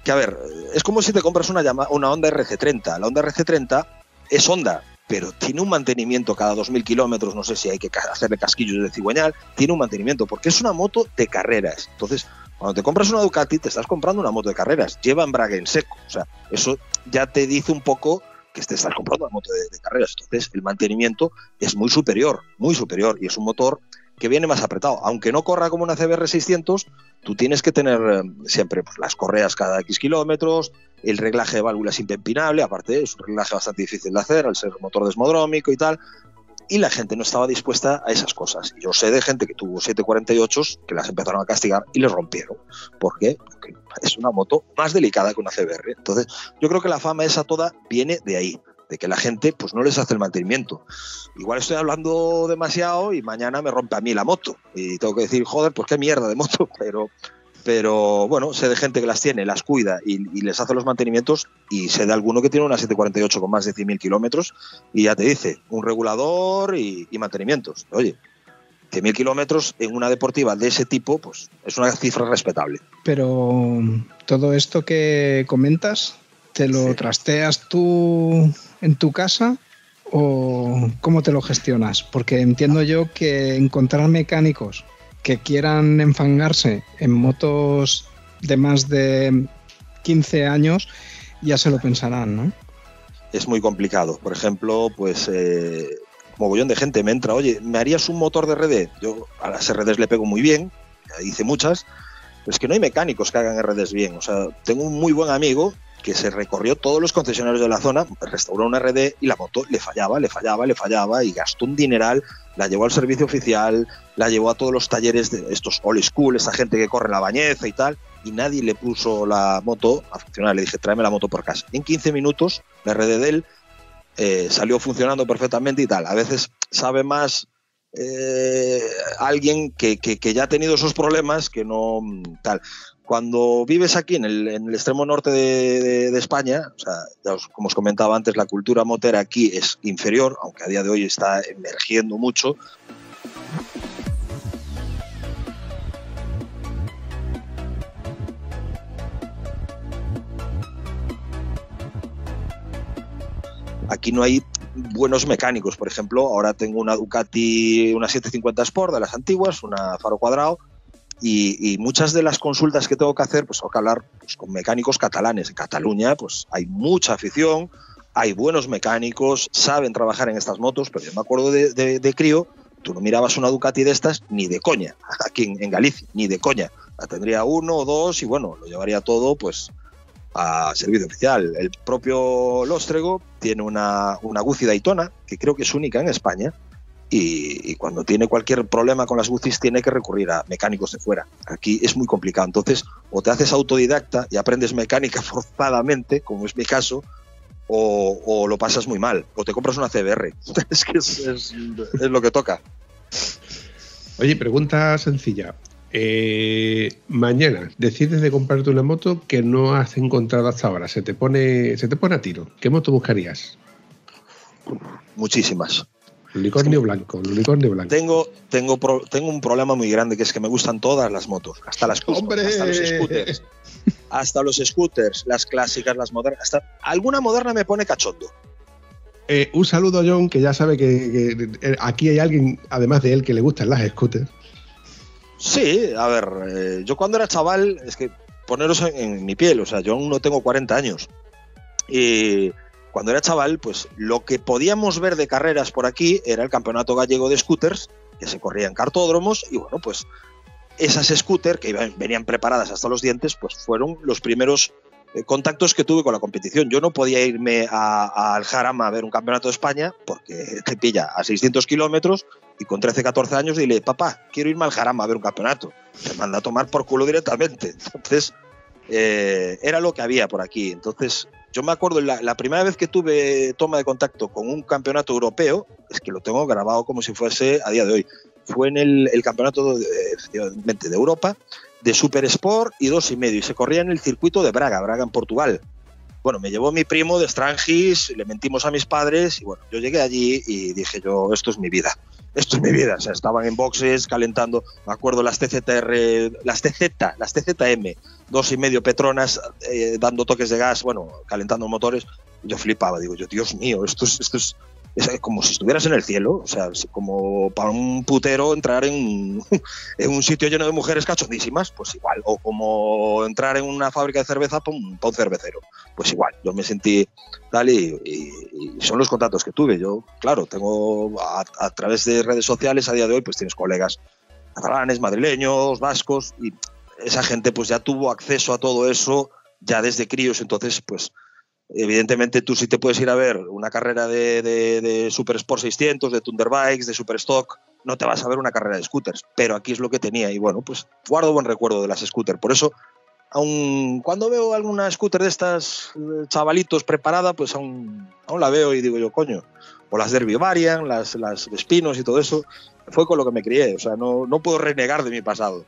Que a ver, es como si te compras una, una Honda RC30. La Honda RC30 es Honda, pero tiene un mantenimiento cada 2.000 kilómetros, no sé si hay que hacerle casquillos de cigüeñal, tiene un mantenimiento, porque es una moto de carreras. Entonces, cuando te compras una Ducati, te estás comprando una moto de carreras, lleva embrague en seco. O sea, eso ya te dice un poco que te estás comprando una moto de, carreras. Entonces, el mantenimiento es muy superior, muy superior, y es un motor que viene más apretado. Aunque no corra como una CBR 600, tú tienes que tener eh, siempre pues, las correas cada X kilómetros, el reglaje de válvulas impepinable, aparte es un reglaje bastante difícil de hacer al ser motor desmodrómico y tal, y la gente no estaba dispuesta a esas cosas. Yo sé de gente que tuvo 748 que las empezaron a castigar y les rompieron. ¿Por qué? Porque es una moto más delicada que una CBR. Entonces, yo creo que la fama esa toda viene de ahí, de que la gente pues no les hace el mantenimiento. Igual estoy hablando demasiado y mañana me rompe a mí la moto y tengo que decir, joder, pues qué mierda de moto, pero pero bueno, sé de gente que las tiene, las cuida y, les hace los mantenimientos y sé de alguno que tiene una 748 con más de 100.000 kilómetros y ya te dice, un regulador y, mantenimientos. Oye, 100.000 kilómetros en una deportiva de ese tipo, pues es una cifra respetable. Pero todo esto que comentas, ¿te lo trasteas tú en tu casa o cómo te lo gestionas? Porque entiendo yo que encontrar mecánicos que quieran enfangarse en motos de más de 15 años ya se lo pensarán, ¿no? Es muy complicado. Por ejemplo, pues eh, mogollón de gente me entra, oye, ¿me harías un motor de RD? Yo a las RDs le pego muy bien, hice muchas, pero es que no hay mecánicos que hagan RDs bien. O sea, tengo un muy buen amigo que se recorrió todos los concesionarios de la zona, restauró una RD y la moto le fallaba, le fallaba, le fallaba y gastó un dineral, la llevó al servicio oficial, la llevó a todos los talleres de estos old school, esa gente que corre la bañeza y tal, y nadie le puso la moto a funcionar. Le dije, tráeme la moto por casa. En 15 minutos, la RD de él eh, salió funcionando perfectamente y tal. A veces sabe más eh, alguien que, ya ha tenido esos problemas que no tal. Cuando vives aquí en el, extremo norte de, España, o sea, como os comentaba antes, la cultura motera aquí es inferior, aunque a día de hoy está emergiendo mucho. Aquí no hay buenos mecánicos. Por ejemplo, ahora tengo una Ducati, una 750 Sport de las antiguas, una faro cuadrado, y, muchas de las consultas que tengo que hacer, pues tengo que hablar pues, con mecánicos catalanes. En Cataluña, pues hay mucha afición, hay buenos mecánicos, saben trabajar en estas motos, pero yo me acuerdo de, crío, tú no mirabas una Ducati de estas ni de coña, aquí en, Galicia, ni de coña. La tendría uno o dos y bueno, lo llevaría todo, pues a servicio oficial. El propio Lóstrego tiene una, una Guzzi Daytona, que creo que es única en España, y, cuando tiene cualquier problema con las Guzzis tiene que recurrir a mecánicos de fuera. Aquí es muy complicado. Entonces, o te haces autodidacta y aprendes mecánica forzadamente, como es mi caso, o, lo pasas muy mal, o te compras una CBR. es que es, es lo que toca. Oye, pregunta sencilla. Eh, mañana decides de comprarte una moto que no has encontrado hasta ahora, se te pone, se te pone a tiro. ¿Qué moto buscarías? Muchísimas. Unicornio blanco, unicornio blanco. Tengo, tengo, tengo un problema muy grande que es que me gustan todas las motos, hasta las hasta los scooters, hasta los scooters, las clásicas, las modernas, hasta alguna moderna me pone cachondo. Eh, un saludo a John, que ya sabe que, que, aquí hay alguien, además de él, que le gustan las scooters. Sí, a ver, eh, yo cuando era chaval, es que poneros en, mi piel, o sea, yo aún no tengo 40 años. Y cuando era chaval, pues lo que podíamos ver de carreras por aquí era el campeonato gallego de scooters, que se corría en cartódromos, y bueno, pues esas scooters que venían preparadas hasta los dientes, pues fueron los primeros eh, contactos que tuve con la competición. Yo no podía irme al Jarama a ver un campeonato de España porque te pilla a 600 kilómetros y con 13, 14 años dile, papá, quiero irme al Jarama a ver un campeonato. Te manda a tomar por culo directamente. Entonces, eh, era lo que había por aquí. Entonces, yo me acuerdo, la, primera vez que tuve toma de contacto con un campeonato europeo, es que lo tengo grabado como si fuese a día de hoy, fue en el, campeonato de, de Europa de Super Sport y dos y medio. Y se corría en el circuito de Braga, Braga en Portugal. Bueno, me llevó mi primo de Strangis, le mentimos a mis padres y bueno, yo llegué allí y dije yo, esto es mi vida, esto es mi vida. O sea, estaban en boxes calentando, me acuerdo las TZR, las TZ, las TZM, dos y medio Petronas eh, dando toques de gas, bueno, calentando motores. Yo flipaba, digo yo, Dios mío, esto es, esto es, es como si estuvieras en el cielo, o sea, como para un putero entrar en, un sitio lleno de mujeres cachondísimas, pues igual, o como entrar en una fábrica de cerveza para un, cervecero, pues igual, yo me sentí tal y, son los contactos que tuve, yo, claro, tengo a, través de redes sociales a día de hoy, pues tienes colegas catalanes, madrileños, vascos, y esa gente pues ya tuvo acceso a todo eso ya desde críos, entonces pues Evidentemente tú sí te puedes ir a ver una carrera de, Super Sport 600, de Thunderbikes, de Super Stock, no te vas a ver una carrera de scooters, pero aquí es lo que tenía y bueno, pues guardo buen recuerdo de las scooters. Por eso, aun cuando veo alguna scooter de estas eh, chavalitos preparada, pues aún, aún la veo y digo yo, coño, o las Derby Varian, las, las Espinos y todo eso, fue con lo que me crié, o sea, no, no puedo renegar de mi pasado.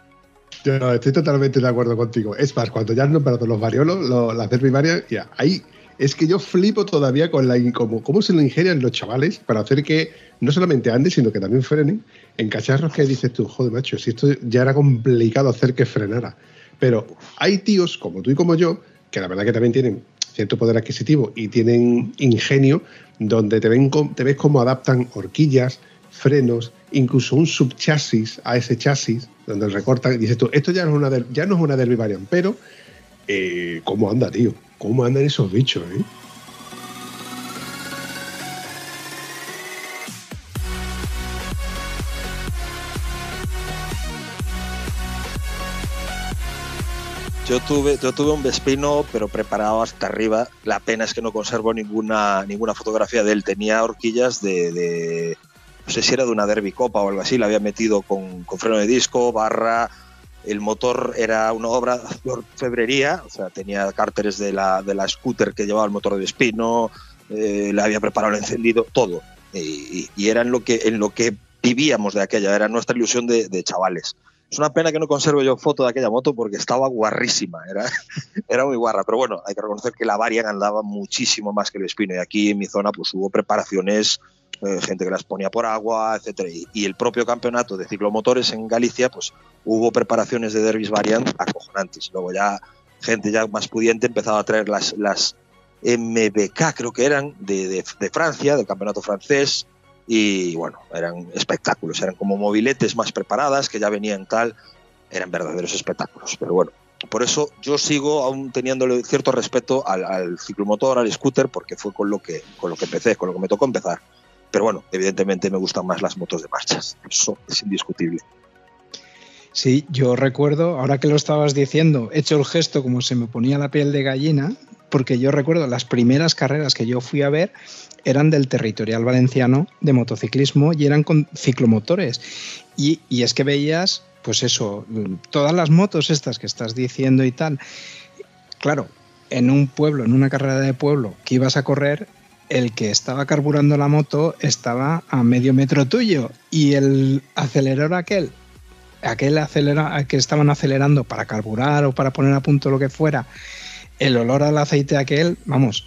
Yo estoy totalmente de acuerdo contigo. Es más, cuando ya han nombrado los variolos, las Derby Varian, ya, ahí es que yo flipo todavía con la como, cómo se lo ingenian los chavales para hacer que no solamente anden, sino que también frenen en cacharros que dices tú, joder, macho, si esto ya era complicado hacer que frenara. Pero hay tíos como tú y como yo, que la verdad que también tienen cierto poder adquisitivo y tienen ingenio, donde te, ves cómo adaptan horquillas, frenos, incluso un subchasis a ese chasis, donde recortan, y dices tú, esto ya no es una, ya no es Derby Variant, pero eh, ¿cómo anda, tío? ¿Cómo andan esos bichos, eh? Yo tuve, yo tuve un Vespino, pero preparado hasta arriba. La pena es que no conservo ninguna, ninguna fotografía de él. Tenía horquillas de, no sé si era de una Derby Copa o algo así. La había metido con, con freno de disco, barra, el motor era una obra de orfebrería, o sea, tenía cárteres de la, de la scooter que llevaba el motor de espino, eh, le había preparado el encendido, todo. Y, era en lo, que, en lo que vivíamos de aquella, era nuestra ilusión de, chavales. Es una pena que no conserve yo foto de aquella moto porque estaba guarrísima, era, era muy guarra. Pero bueno, hay que reconocer que la Varian andaba muchísimo más que el Espino. Y aquí en mi zona pues hubo preparaciones, eh, gente que las ponía por agua, etcétera. Y, el propio campeonato de ciclomotores en Galicia, pues hubo preparaciones de derbis Variant acojonantes. Luego ya gente ya más pudiente empezaba a traer las, las MBK, creo que eran, de, Francia, del campeonato francés, y bueno, eran espectáculos, eran como mobiletes más preparadas, que ya venían tal, eran verdaderos espectáculos, pero bueno. Por eso yo sigo aún teniéndole cierto respeto al, ciclomotor, al scooter, porque fue con lo, que, con lo que empecé, con lo que me tocó empezar. Pero bueno, evidentemente me gustan más las motos de marchas, eso es indiscutible. Sí, yo recuerdo, ahora que lo estabas diciendo, he hecho el gesto como se me ponía la piel de gallina, porque yo recuerdo las primeras carreras que yo fui a ver eran del territorial valenciano de motociclismo y eran con ciclomotores. Y, es que veías, pues eso, todas las motos estas que estás diciendo y tal. Claro, en un pueblo, en una carrera de pueblo que ibas a correr, el que estaba carburando la moto estaba a medio metro tuyo y el acelerador aquel, aquel acelera, que estaban acelerando para carburar o para poner a punto lo que fuera, el olor al aceite aquel, vamos,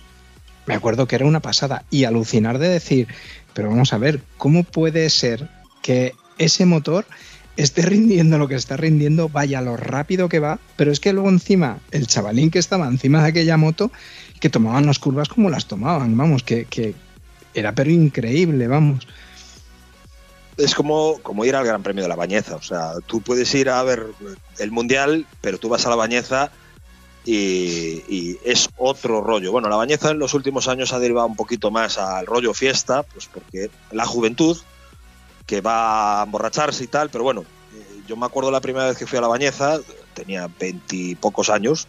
me acuerdo que era una pasada. Y alucinar de decir, pero vamos a ver, ¿cómo puede ser que ese motor esté rindiendo lo que está rindiendo, vaya lo rápido que va, pero es que luego encima, el chavalín que estaba encima de aquella moto, que tomaban las curvas como las tomaban, vamos, que, que era pero increíble, vamos. Es como, como ir al Gran Premio de la Bañeza, o sea, tú puedes ir a ver el Mundial, pero tú vas a la Bañeza y, es otro rollo. Bueno, la bañeza en los últimos años ha derivado un poquito más al rollo fiesta, pues porque la juventud que va a emborracharse y tal, pero bueno, eh, yo me acuerdo la primera vez que fui a la bañeza, tenía veintipocos años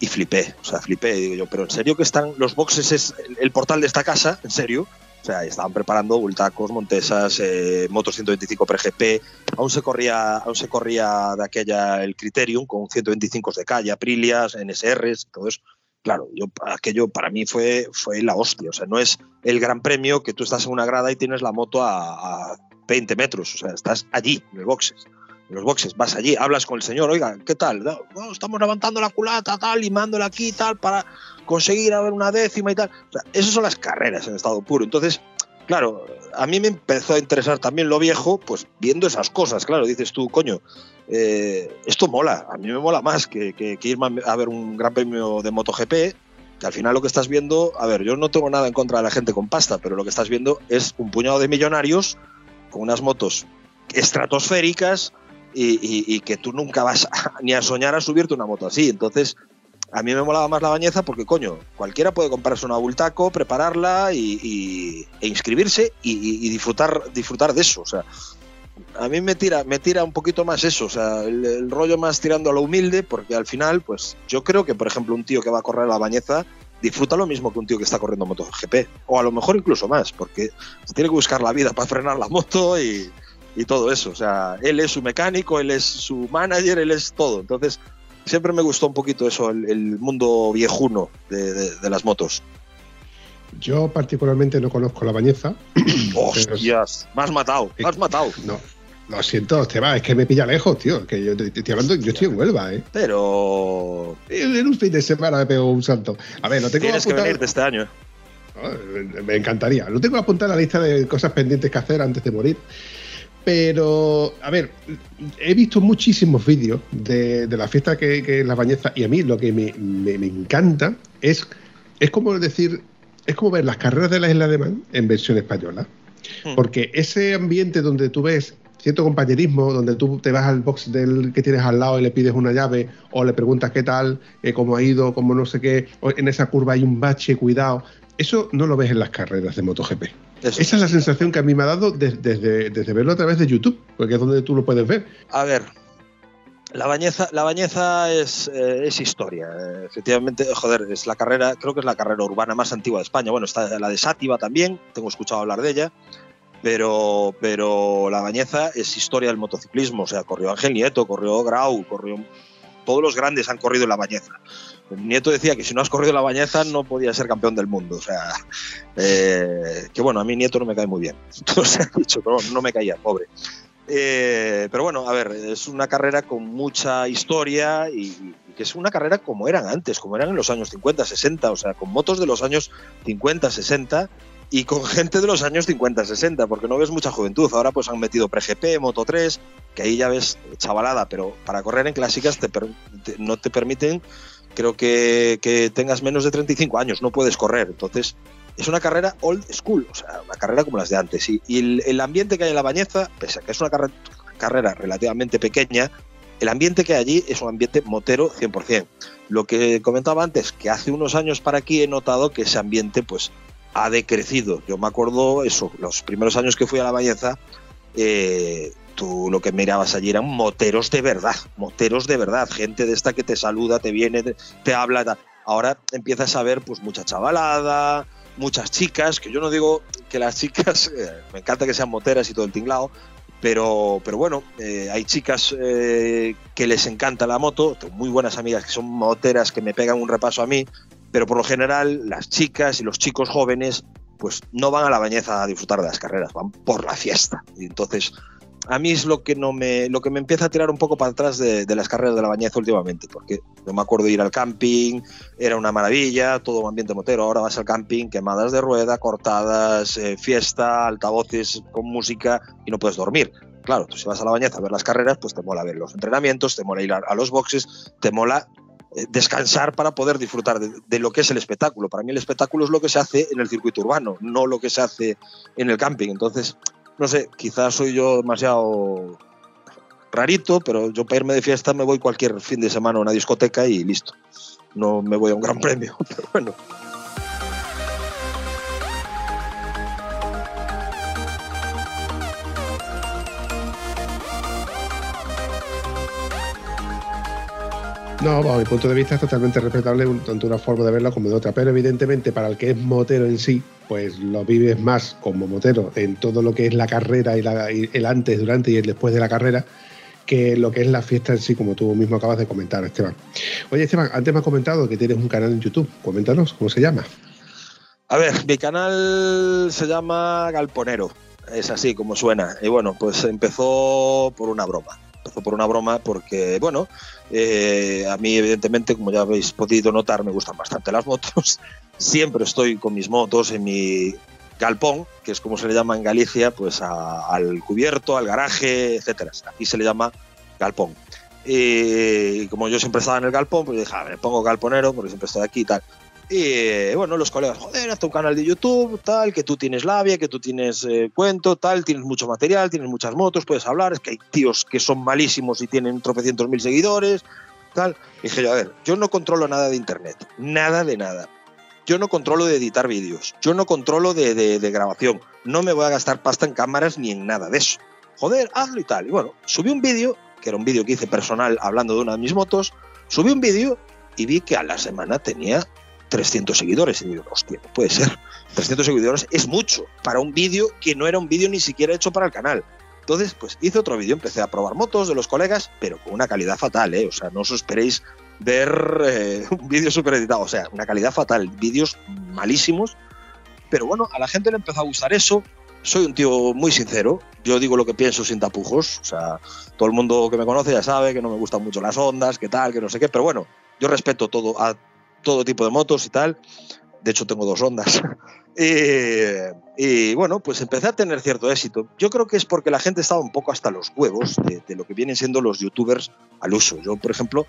y flipé, o sea, flipé, digo yo, pero en serio que están los boxes es el portal de esta casa, en serio, o sea, estaban preparando Bultacos, Montesas, eh, Motos 125 pre-GP. Aún se corría, aún se corría de aquella el Criterium con 125 de calle, Aprilias, NSRs, todo eso. Claro, yo aquello para mí fue, fue la hostia. O sea, no es el gran premio que tú estás en una grada y tienes la moto a, a 20 metros. O sea, estás allí, en el boxes en los boxes, vas allí, hablas con el señor, oiga, ¿qué tal? No, estamos levantando la culata, tal, limándola aquí, tal, para conseguir haber una décima y tal. Esas son las carreras en estado puro. Entonces, claro, a mí me empezó a interesar también lo viejo, pues viendo esas cosas, claro, dices tú, coño, eh, esto mola, a mí me mola más que, que, que, ir a ver un gran premio de MotoGP, que al final lo que estás viendo, a ver, yo no tengo nada en contra de la gente con pasta, pero lo que estás viendo es un puñado de millonarios con unas motos estratosféricas, y, que tú nunca vas ni a soñar a subirte una moto así. Entonces, a mí me molaba más la bañeza porque, coño, cualquiera puede comprarse una bultaco, prepararla y, e inscribirse y, disfrutar, disfrutar de eso. O sea, a mí me tira, me tira un poquito más eso, o sea, el, rollo más tirando a lo humilde, porque al final, pues yo creo que, por ejemplo, un tío que va a correr la bañeza disfruta lo mismo que un tío que está corriendo MotoGP, o a lo mejor incluso más, porque se tiene que buscar la vida para frenar la moto y, y todo eso. O sea, él es su mecánico, él es su manager, él es todo. Entonces, siempre me gustó un poquito eso, el, mundo viejuno de, las motos. Yo particularmente no conozco la bañeza. ¡Hostias! Me has matado, me has matado. No, lo siento, te va, es que me pilla lejos, tío. Que yo estoy hablando, yo estoy en Huelva, ¿eh? Pero. En un fin de semana me pego un salto. A ver, lo tengo Tienes que venir de este año. Ah, me encantaría. Lo tengo apuntado en la lista de cosas pendientes que hacer antes de morir. Pero, a ver, he visto muchísimos vídeos de, la fiesta que, es la bañeza y a mí lo que me, encanta es, es como decir, es como ver las carreras de la isla de Man en versión española. Hmm. Porque ese ambiente donde tú ves cierto compañerismo, donde tú te vas al box del que tienes al lado y le pides una llave o le preguntas qué tal, eh, cómo ha ido, cómo no sé qué, en esa curva hay un bache, cuidado. Eso no lo ves en las carreras de MotoGP. Esa es la sensación que a mí me ha dado desde, verlo a través de YouTube, porque es donde tú lo puedes ver. A ver, la bañeza, la bañeza es, eh, es, historia. efectivamente, joder, es la carrera, creo que es la carrera urbana más antigua de España. Bueno, está la de Sátiva también, tengo escuchado hablar de ella. Pero, pero la bañeza es historia del motociclismo. O sea, corrió Ángel Nieto, corrió Grau, corrió todos los grandes han corrido en la bañeza. Nieto decía que si no has corrido la bañeza no podía ser campeón del mundo. O sea, eh, que bueno, a mí Nieto no me cae muy bien. Entonces, dicho, pero no me caía, pobre. Eh, pero bueno, a ver, es una carrera con mucha historia y, que es una carrera como eran antes, como eran en los años 50, 60, o sea, con motos de los años 50, 60 y con gente de los años 50, 60, porque no ves mucha juventud. Ahora pues han metido pre-GP, Moto 3, que ahí ya ves chavalada, pero para correr en clásicas no te permiten, creo que, que tengas menos de 35 años, no puedes correr. Entonces, es una carrera old school, o sea, una carrera como las de antes. Y, el, ambiente que hay en la Bañeza, pese a que es una carrera relativamente pequeña, el ambiente que hay allí es un ambiente motero 100%. Lo que comentaba antes, que hace unos años para aquí he notado que ese ambiente pues ha decrecido. Yo me acuerdo eso, los primeros años que fui a la Bañeza, eh, tú lo que mirabas allí eran moteros de verdad, moteros de verdad, gente de esta que te saluda, te viene, te, habla. Ahora empiezas a ver pues mucha chavalada, muchas chicas, que yo no digo que las chicas, eh, me encanta que sean moteras y todo el tinglado, pero, pero bueno, eh, hay chicas eh, que les encanta la moto, tengo muy buenas amigas que son moteras que me pegan un repaso a mí, pero por lo general las chicas y los chicos jóvenes pues no van a la bañeza a disfrutar de las carreras, van por la fiesta. Y entonces a mí es lo que no me lo que me empieza a tirar un poco para atrás de, las carreras de la bañeza últimamente, porque yo me acuerdo de ir al camping, era una maravilla, todo un ambiente motero, ahora vas al camping, quemadas de rueda, cortadas, eh, fiesta, altavoces con música y no puedes dormir. Claro, tú si vas a la bañeza a ver las carreras, pues te mola ver los entrenamientos, te mola ir a, los boxes, te mola eh, descansar para poder disfrutar de, de, lo que es el espectáculo. Para mí el espectáculo es lo que se hace en el circuito urbano, no lo que se hace en el camping. Entonces, no sé, quizás soy yo demasiado rarito, pero yo para irme de fiesta me voy cualquier fin de semana a una discoteca y listo. No me voy a un gran premio, pero bueno. No, bajo mi punto de vista es totalmente respetable tanto una forma de verla como de otra, pero evidentemente para el que es motero en sí, pues lo vives más como motero en todo lo que es la carrera y, el antes, durante y el después de la carrera que lo que es la fiesta en sí, como tú mismo acabas de comentar, Esteban. Oye, Esteban, antes me has comentado que tienes un canal en YouTube. Coméntanos, ¿cómo se llama? A ver, mi canal se llama Galponero. Es así como suena. Y bueno, pues empezó por una broma por una broma porque, bueno, eh, a mí evidentemente, como ya habéis podido notar, me gustan bastante las motos. Siempre estoy con mis motos en mi galpón, que es como se le llama en Galicia, pues al cubierto, al garaje, etcétera. Aquí se le llama galpón. Y como yo siempre estaba en el galpón, pues dije, a ver, pongo galponero, porque siempre estoy aquí y tal. Y bueno, los colegas, joder, haz un canal de YouTube, tal, que tú tienes labia, que tú tienes eh, cuento, tal, tienes mucho material, tienes muchas motos, puedes hablar, es que hay tíos que son malísimos y tienen tropecientos mil seguidores, tal. Y dije yo, a ver, yo no controlo nada de internet, nada de nada. Yo no controlo de editar vídeos, yo no controlo de, de grabación, no me voy a gastar pasta en cámaras ni en nada de eso. Joder, hazlo y tal. Y bueno, subí un vídeo, que era un vídeo que hice personal hablando de una de mis motos, subí un vídeo y vi que a la semana tenía 300 seguidores. Y digo, hostia, puede ser. 300 seguidores es mucho para un vídeo que no era un vídeo ni siquiera hecho para el canal. Entonces, pues hice otro vídeo, empecé a probar motos de los colegas, pero con una calidad fatal, ¿eh? O sea, no os esperéis ver eh, un vídeo súper editado, o sea, una calidad fatal, vídeos malísimos. Pero bueno, a la gente le empezó a gustar eso. Soy un tío muy sincero, yo digo lo que pienso sin tapujos, o sea, todo el mundo que me conoce ya sabe que no me gustan mucho las ondas, que tal, que no sé qué, pero bueno, yo respeto todo a todo tipo de motos y tal. De hecho, tengo dos ondas. y, bueno, pues empecé a tener cierto éxito. Yo creo que es porque la gente estaba un poco hasta los huevos de, lo que vienen siendo los youtubers al uso. Yo, por ejemplo,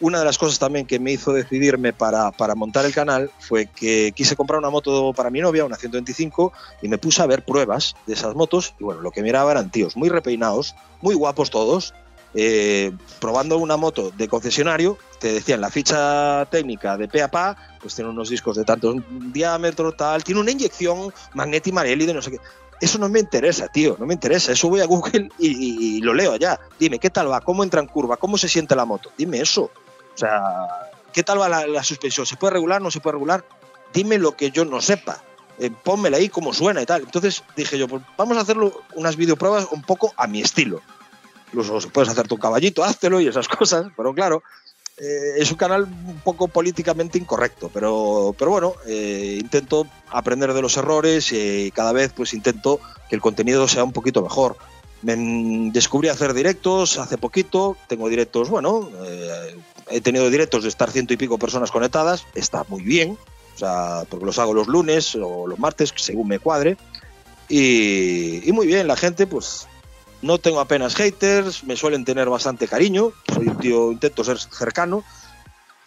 una de las cosas también que me hizo decidirme para, para montar el canal fue que quise comprar una moto para mi novia, una 125, y me puse a ver pruebas de esas motos. Y bueno, lo que miraba eran tíos muy repeinados, muy guapos todos, eh, probando una moto de concesionario, te decían la ficha técnica de pe pues tiene unos discos de tanto diámetro, tal, tiene una inyección Magneti Marelli de no sé qué. Eso no me interesa, tío, no me interesa. Eso voy a Google y, lo leo allá. Dime, ¿qué tal va? ¿Cómo entra en curva? ¿Cómo se siente la moto? Dime eso. O sea, ¿qué tal va la, suspensión? ¿Se puede regular? ¿No se puede regular? Dime lo que yo no sepa. Eh, pónmela ahí cómo suena y tal. Entonces dije yo, pues vamos a hacerlo unas videopruebas un poco a mi estilo incluso puedes hacer tu caballito, háztelo y esas cosas, pero claro, eh, es un canal un poco políticamente incorrecto, pero, pero bueno, eh, intento aprender de los errores y cada vez pues intento que el contenido sea un poquito mejor. Me descubrí hacer directos hace poquito, tengo directos, bueno, eh, he tenido directos de estar ciento y pico personas conectadas, está muy bien, o sea, porque los hago los lunes o los martes, según me cuadre, y, y muy bien, la gente pues no tengo apenas haters, me suelen tener bastante cariño, soy un tío, intento ser cercano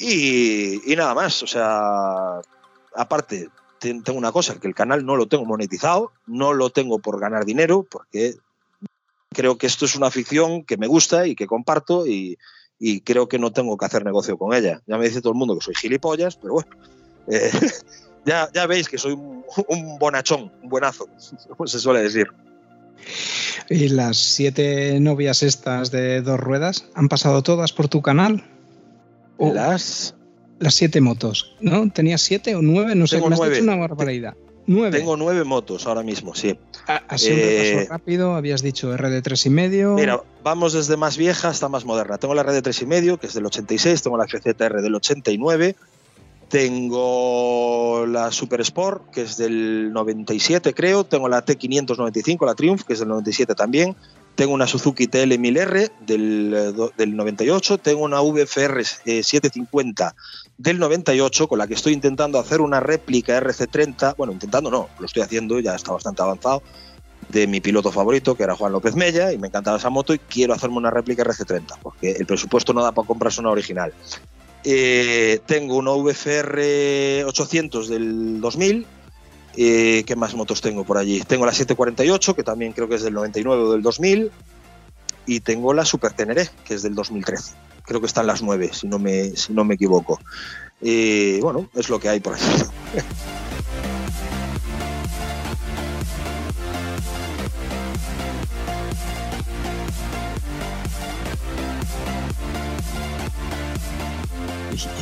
y, nada más. O sea, aparte, tengo una cosa, que el canal no lo tengo monetizado, no lo tengo por ganar dinero, porque creo que esto es una afición que me gusta y que comparto y, creo que no tengo que hacer negocio con ella. Ya me dice todo el mundo que soy gilipollas, pero bueno, eh, ya, ya veis que soy un, un bonachón, un buenazo, como se suele decir. ¿Y las siete novias estas de dos ruedas han pasado todas por tu canal? ¿O las las siete motos, ¿no? ¿Tenías siete o nueve? No sé, me has dicho una barbaridad. Nueve. Tengo nueve motos ahora mismo, sí. Ah, Así un Eh, repaso rápido, habías dicho RD3 y medio. Mira, vamos desde más vieja hasta más moderna. Tengo la red de 3,5, que es del 86, tengo la FZR del 89, tengo la Super Sport, que es del 97, creo, tengo la T595, la Triumph, que es del 97 también, tengo una Suzuki TL1000R del, eh, del 98, tengo una VFR eh, 750 del 98, con la que estoy intentando hacer una réplica RC30, bueno, intentando no, lo estoy haciendo, ya está bastante avanzado, de mi piloto favorito, que era Juan López Mella, y me encantaba esa moto y quiero hacerme una réplica RC30, porque el presupuesto no da para comprarse una original. Eh, tengo una VFR 800 del 2000. eh, ¿Qué más motos tengo por allí? Tengo la 748, que también creo que es del 99 o del 2000. Y tengo la Super Teneré, que es del 2013. Creo que están las 9, si no me, si no me equivoco. Y bueno, es lo que hay por ahí.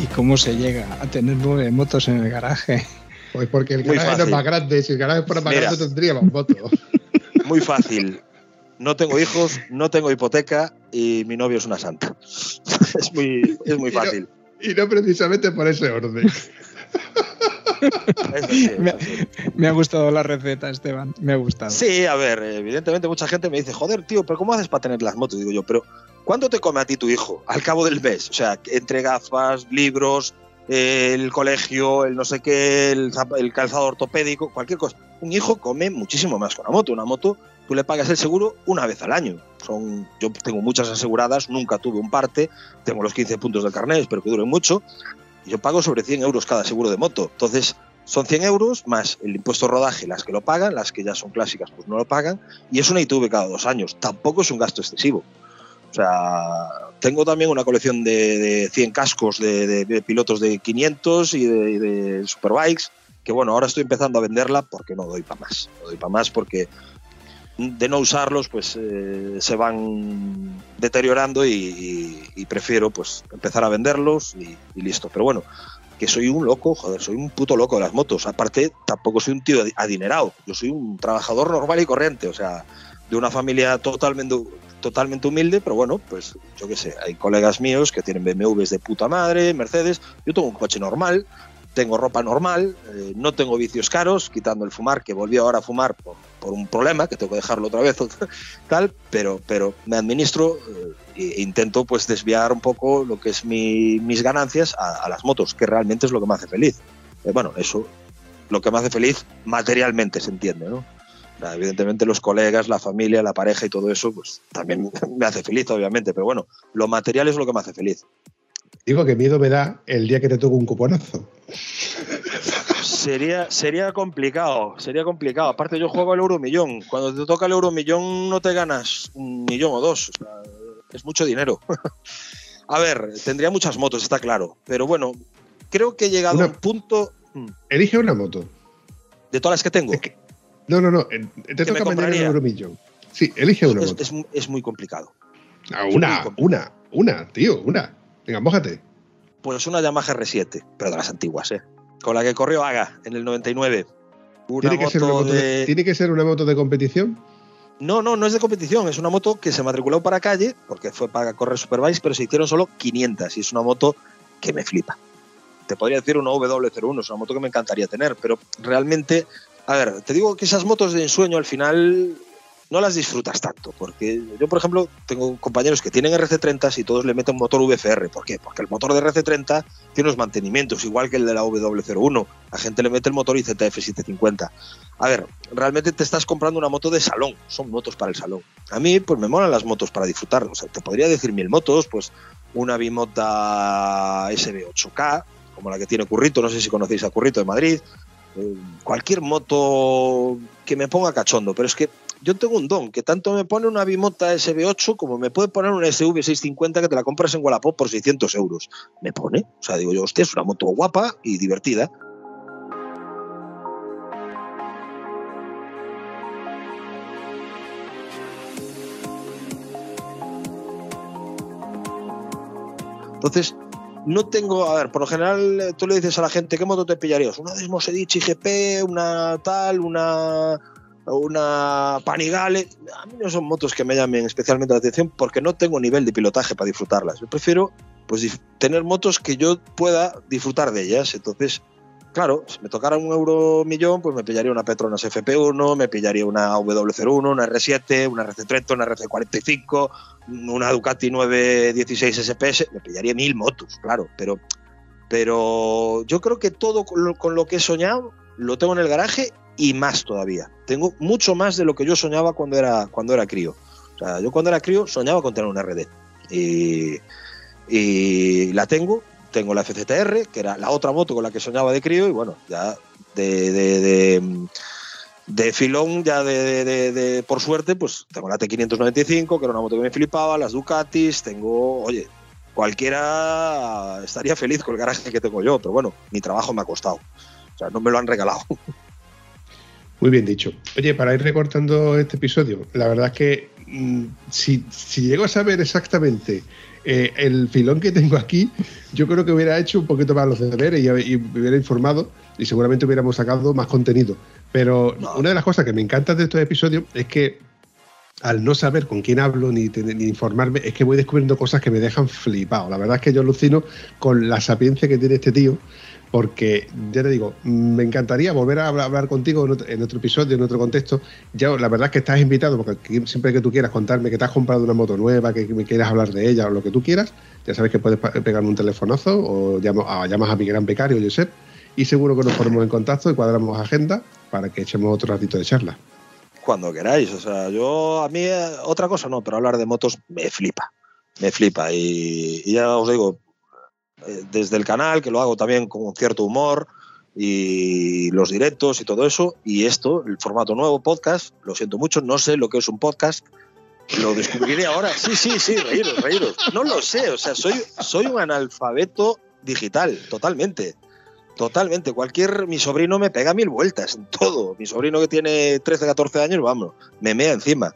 ¿Y cómo se llega a tener nueve motos en el garaje? Pues porque el garaje no es más grande. Si el garaje fuera más Mira. grande, tendríamos moto. Muy fácil. No tengo hijos, no tengo hipoteca y mi novio es una santa. Es muy, es muy Y no- fácil. Y no precisamente por ese orden. Me ha gustado la receta, Esteban. Me ha gustado. Sí, a ver, evidentemente mucha gente me dice, joder, tío, pero ¿cómo haces para tener las motos? Digo yo, pero ¿cuánto te come a ti tu hijo al cabo del mes? O sea, entre gafas, libros, eh, el colegio, el no sé qué, el, el calzado ortopédico, cualquier cosa. Un hijo come muchísimo más que una moto. Una moto, tú le pagas el seguro una vez al año. Son, yo tengo muchas aseguradas, nunca tuve un parte, tengo los 15 puntos del carnet, espero que duren mucho. Y yo pago sobre 100 euros cada seguro de moto. Entonces, son 100 euros más el impuesto rodaje, las que lo pagan, las que ya son clásicas, pues no lo pagan. Y es una ITV cada dos años. Tampoco es un gasto excesivo. O sea, tengo también una colección de, de 100 cascos de, pilotos de 500 y de, superbikes, que bueno, ahora estoy empezando a venderla porque no doy para más. No doy para más porque de no usarlos, pues eh, se van deteriorando y, prefiero pues empezar a venderlos y listo. Pero bueno, que soy un loco, joder, soy un puto loco de las motos. Aparte, tampoco soy un tío adinerado. Yo soy un trabajador normal y corriente, o sea, de una familia totalmente, totalmente humilde, pero bueno, pues yo qué sé, hay colegas míos que tienen BMWs de puta madre, Mercedes. Yo tengo un coche normal, tengo ropa normal, eh, no tengo vicios caros, quitando el fumar, que volví ahora a fumar por, por un problema, que tengo que dejarlo otra vez, tal, pero, pero me administro eh, e intento pues desviar un poco lo que es mi- mis ganancias a, las motos, que realmente es lo que me hace feliz. Eh, bueno, eso, lo que me hace feliz materialmente, se entiende, ¿no? Evidentemente los colegas, la familia, la pareja y todo eso, pues también me hace feliz, obviamente, pero bueno, lo material es lo que me hace feliz. Digo que miedo me da el día que te toque un cuponazo. Sería, sería complicado, sería complicado. Aparte, yo juego al euromillón. Cuando te toca el euromillón, no te ganas un millón o dos. O sea, es mucho dinero. a ver, tendría muchas motos, está claro. Pero bueno, creo que he llegado Una- a un punto mm, Elige una moto. de todas las que tengo. Es que- No, no, no. Te ¿Que me toca mañana el euromillón. Sí, elige una Es, es- es muy complicado. Ah, una, muy una, una, tío, una. Venga, mójate. Pues una Yamaha R7, pero de las antiguas, ¿eh? Con la que corrió Aga en el 99. Una ¿Tiene que, ser una moto moto de- de... ¿Tiene que ser una moto de competición? No, no, no es de competición, es una moto que se matriculó para calle, porque fue para correr Superbikes, pero se hicieron solo 500 y es una moto que me flipa. Te podría decir una W01, es una moto que me encantaría tener, pero realmente, a ver, te digo que esas motos de ensueño al final no las disfrutas tanto, porque yo, por ejemplo, tengo compañeros que tienen RC30 y todos le meten motor VFR. ¿Por qué? Porque el motor de RC30 tiene los mantenimientos, igual que el de la W01. La gente le mete el motor IZF 750. A ver, realmente te estás comprando una moto de salón, son motos para el salón. A mí, pues me molan las motos para disfrutar. O sea, te podría decir mil motos, pues una Bimota SB8K, como la que tiene Currito, no sé si conocéis a Currito de Madrid, cualquier moto que me ponga cachondo, pero es que yo tengo un don, que tanto me pone una Bimota SB8 como me puede poner una SV650 que te la compras en Wallapop por 600 euros. Me pone, o sea, digo yo, hostia, es una moto guapa y divertida. Entonces, no tengo, a ver, por lo general eh, tú le dices a la gente, ¿qué moto te pillarías? Una Desmosedici GP, una tal, una una Panigale. A mí no son motos que me llamen especialmente la atención porque no tengo nivel de pilotaje para disfrutarlas. Yo prefiero pues tener motos que yo pueda disfrutar de ellas. Entonces, claro, si me tocara un euro millón, pues me pillaría una Petronas FP1, me pillaría una W01, una R7, una RC30, una RC45, una Ducati 916 SPS, me pillaría mil motos, claro, pero, pero yo creo que todo con lo que he soñado lo tengo en el garaje y más todavía. Tengo mucho más de lo que yo soñaba cuando era, cuando era crío. O sea, yo cuando era crío soñaba con tener una RD. Y la tengo, tengo la FCTR, que era la otra moto con la que soñaba de crío, y bueno, ya de, de, de, filón, ya de, por suerte, pues tengo la T595, que era una moto que me flipaba, las Ducatis, tengo, oye, cualquiera estaría feliz con el garaje que tengo yo, pero bueno, mi trabajo me ha costado. O sea, no me lo han regalado. Muy bien dicho. Oye, para ir recortando este episodio, la verdad es que mm, si, llego a saber exactamente eh, el filón que tengo aquí, yo creo que hubiera hecho un poquito más los deberes y, y me hubiera informado y seguramente hubiéramos sacado más contenido. Pero una de las cosas que me encanta de estos episodios es que al no saber con quién hablo ni, ni, informarme, es que voy descubriendo cosas que me dejan flipado. La verdad es que yo alucino con la sapiencia que tiene este tío porque ya te digo, me encantaría volver a hablar, contigo en otro, episodio, en otro contexto. Ya la verdad es que estás invitado, porque siempre que tú quieras contarme que te has comprado una moto nueva, que, me quieras hablar de ella o lo que tú quieras, ya sabes que puedes pegarme un telefonazo o llamas a mi gran becario, Josep, y seguro que nos ponemos en contacto y cuadramos agenda para que echemos otro ratito de charla. Cuando queráis, o sea, yo a mí eh, otra cosa no, pero hablar de motos me flipa, me flipa y ya os digo, eh, desde el canal, que lo hago también con cierto humor, y los directos y todo eso, y esto, el formato nuevo, podcast, lo siento mucho, no sé lo que es un podcast, lo descubriré ahora. Sí, sí, sí, reíros, reíros. No lo sé, o sea, soy, soy un analfabeto digital, totalmente. Totalmente. Cualquier. Mi sobrino me pega mil vueltas en todo. Mi sobrino que tiene 13, 14 años, vamos, me mea encima.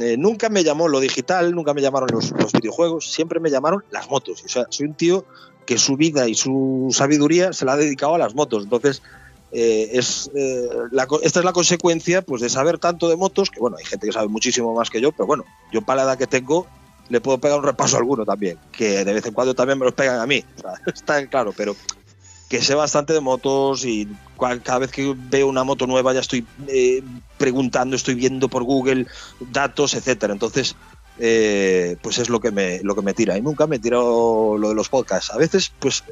Eh, nunca me llamó lo digital, nunca me llamaron los, videojuegos, siempre me llamaron las motos. O sea, soy un tío que su vida y su sabiduría se la ha dedicado a las motos. Entonces, eh, es, eh, esta es la consecuencia pues, de saber tanto de motos, que bueno, hay gente que sabe muchísimo más que yo, pero bueno, yo para la edad que tengo le puedo pegar un repaso a alguno también, que de vez en cuando también me los pegan a mí. Está claro, pero que sé bastante de motos y cada vez que veo una moto nueva ya estoy eh, preguntando, estoy viendo por Google datos, etcétera. Entonces, eh, pues es lo que me lo que me tira. Y nunca me he tirado lo de los podcasts. A veces, pues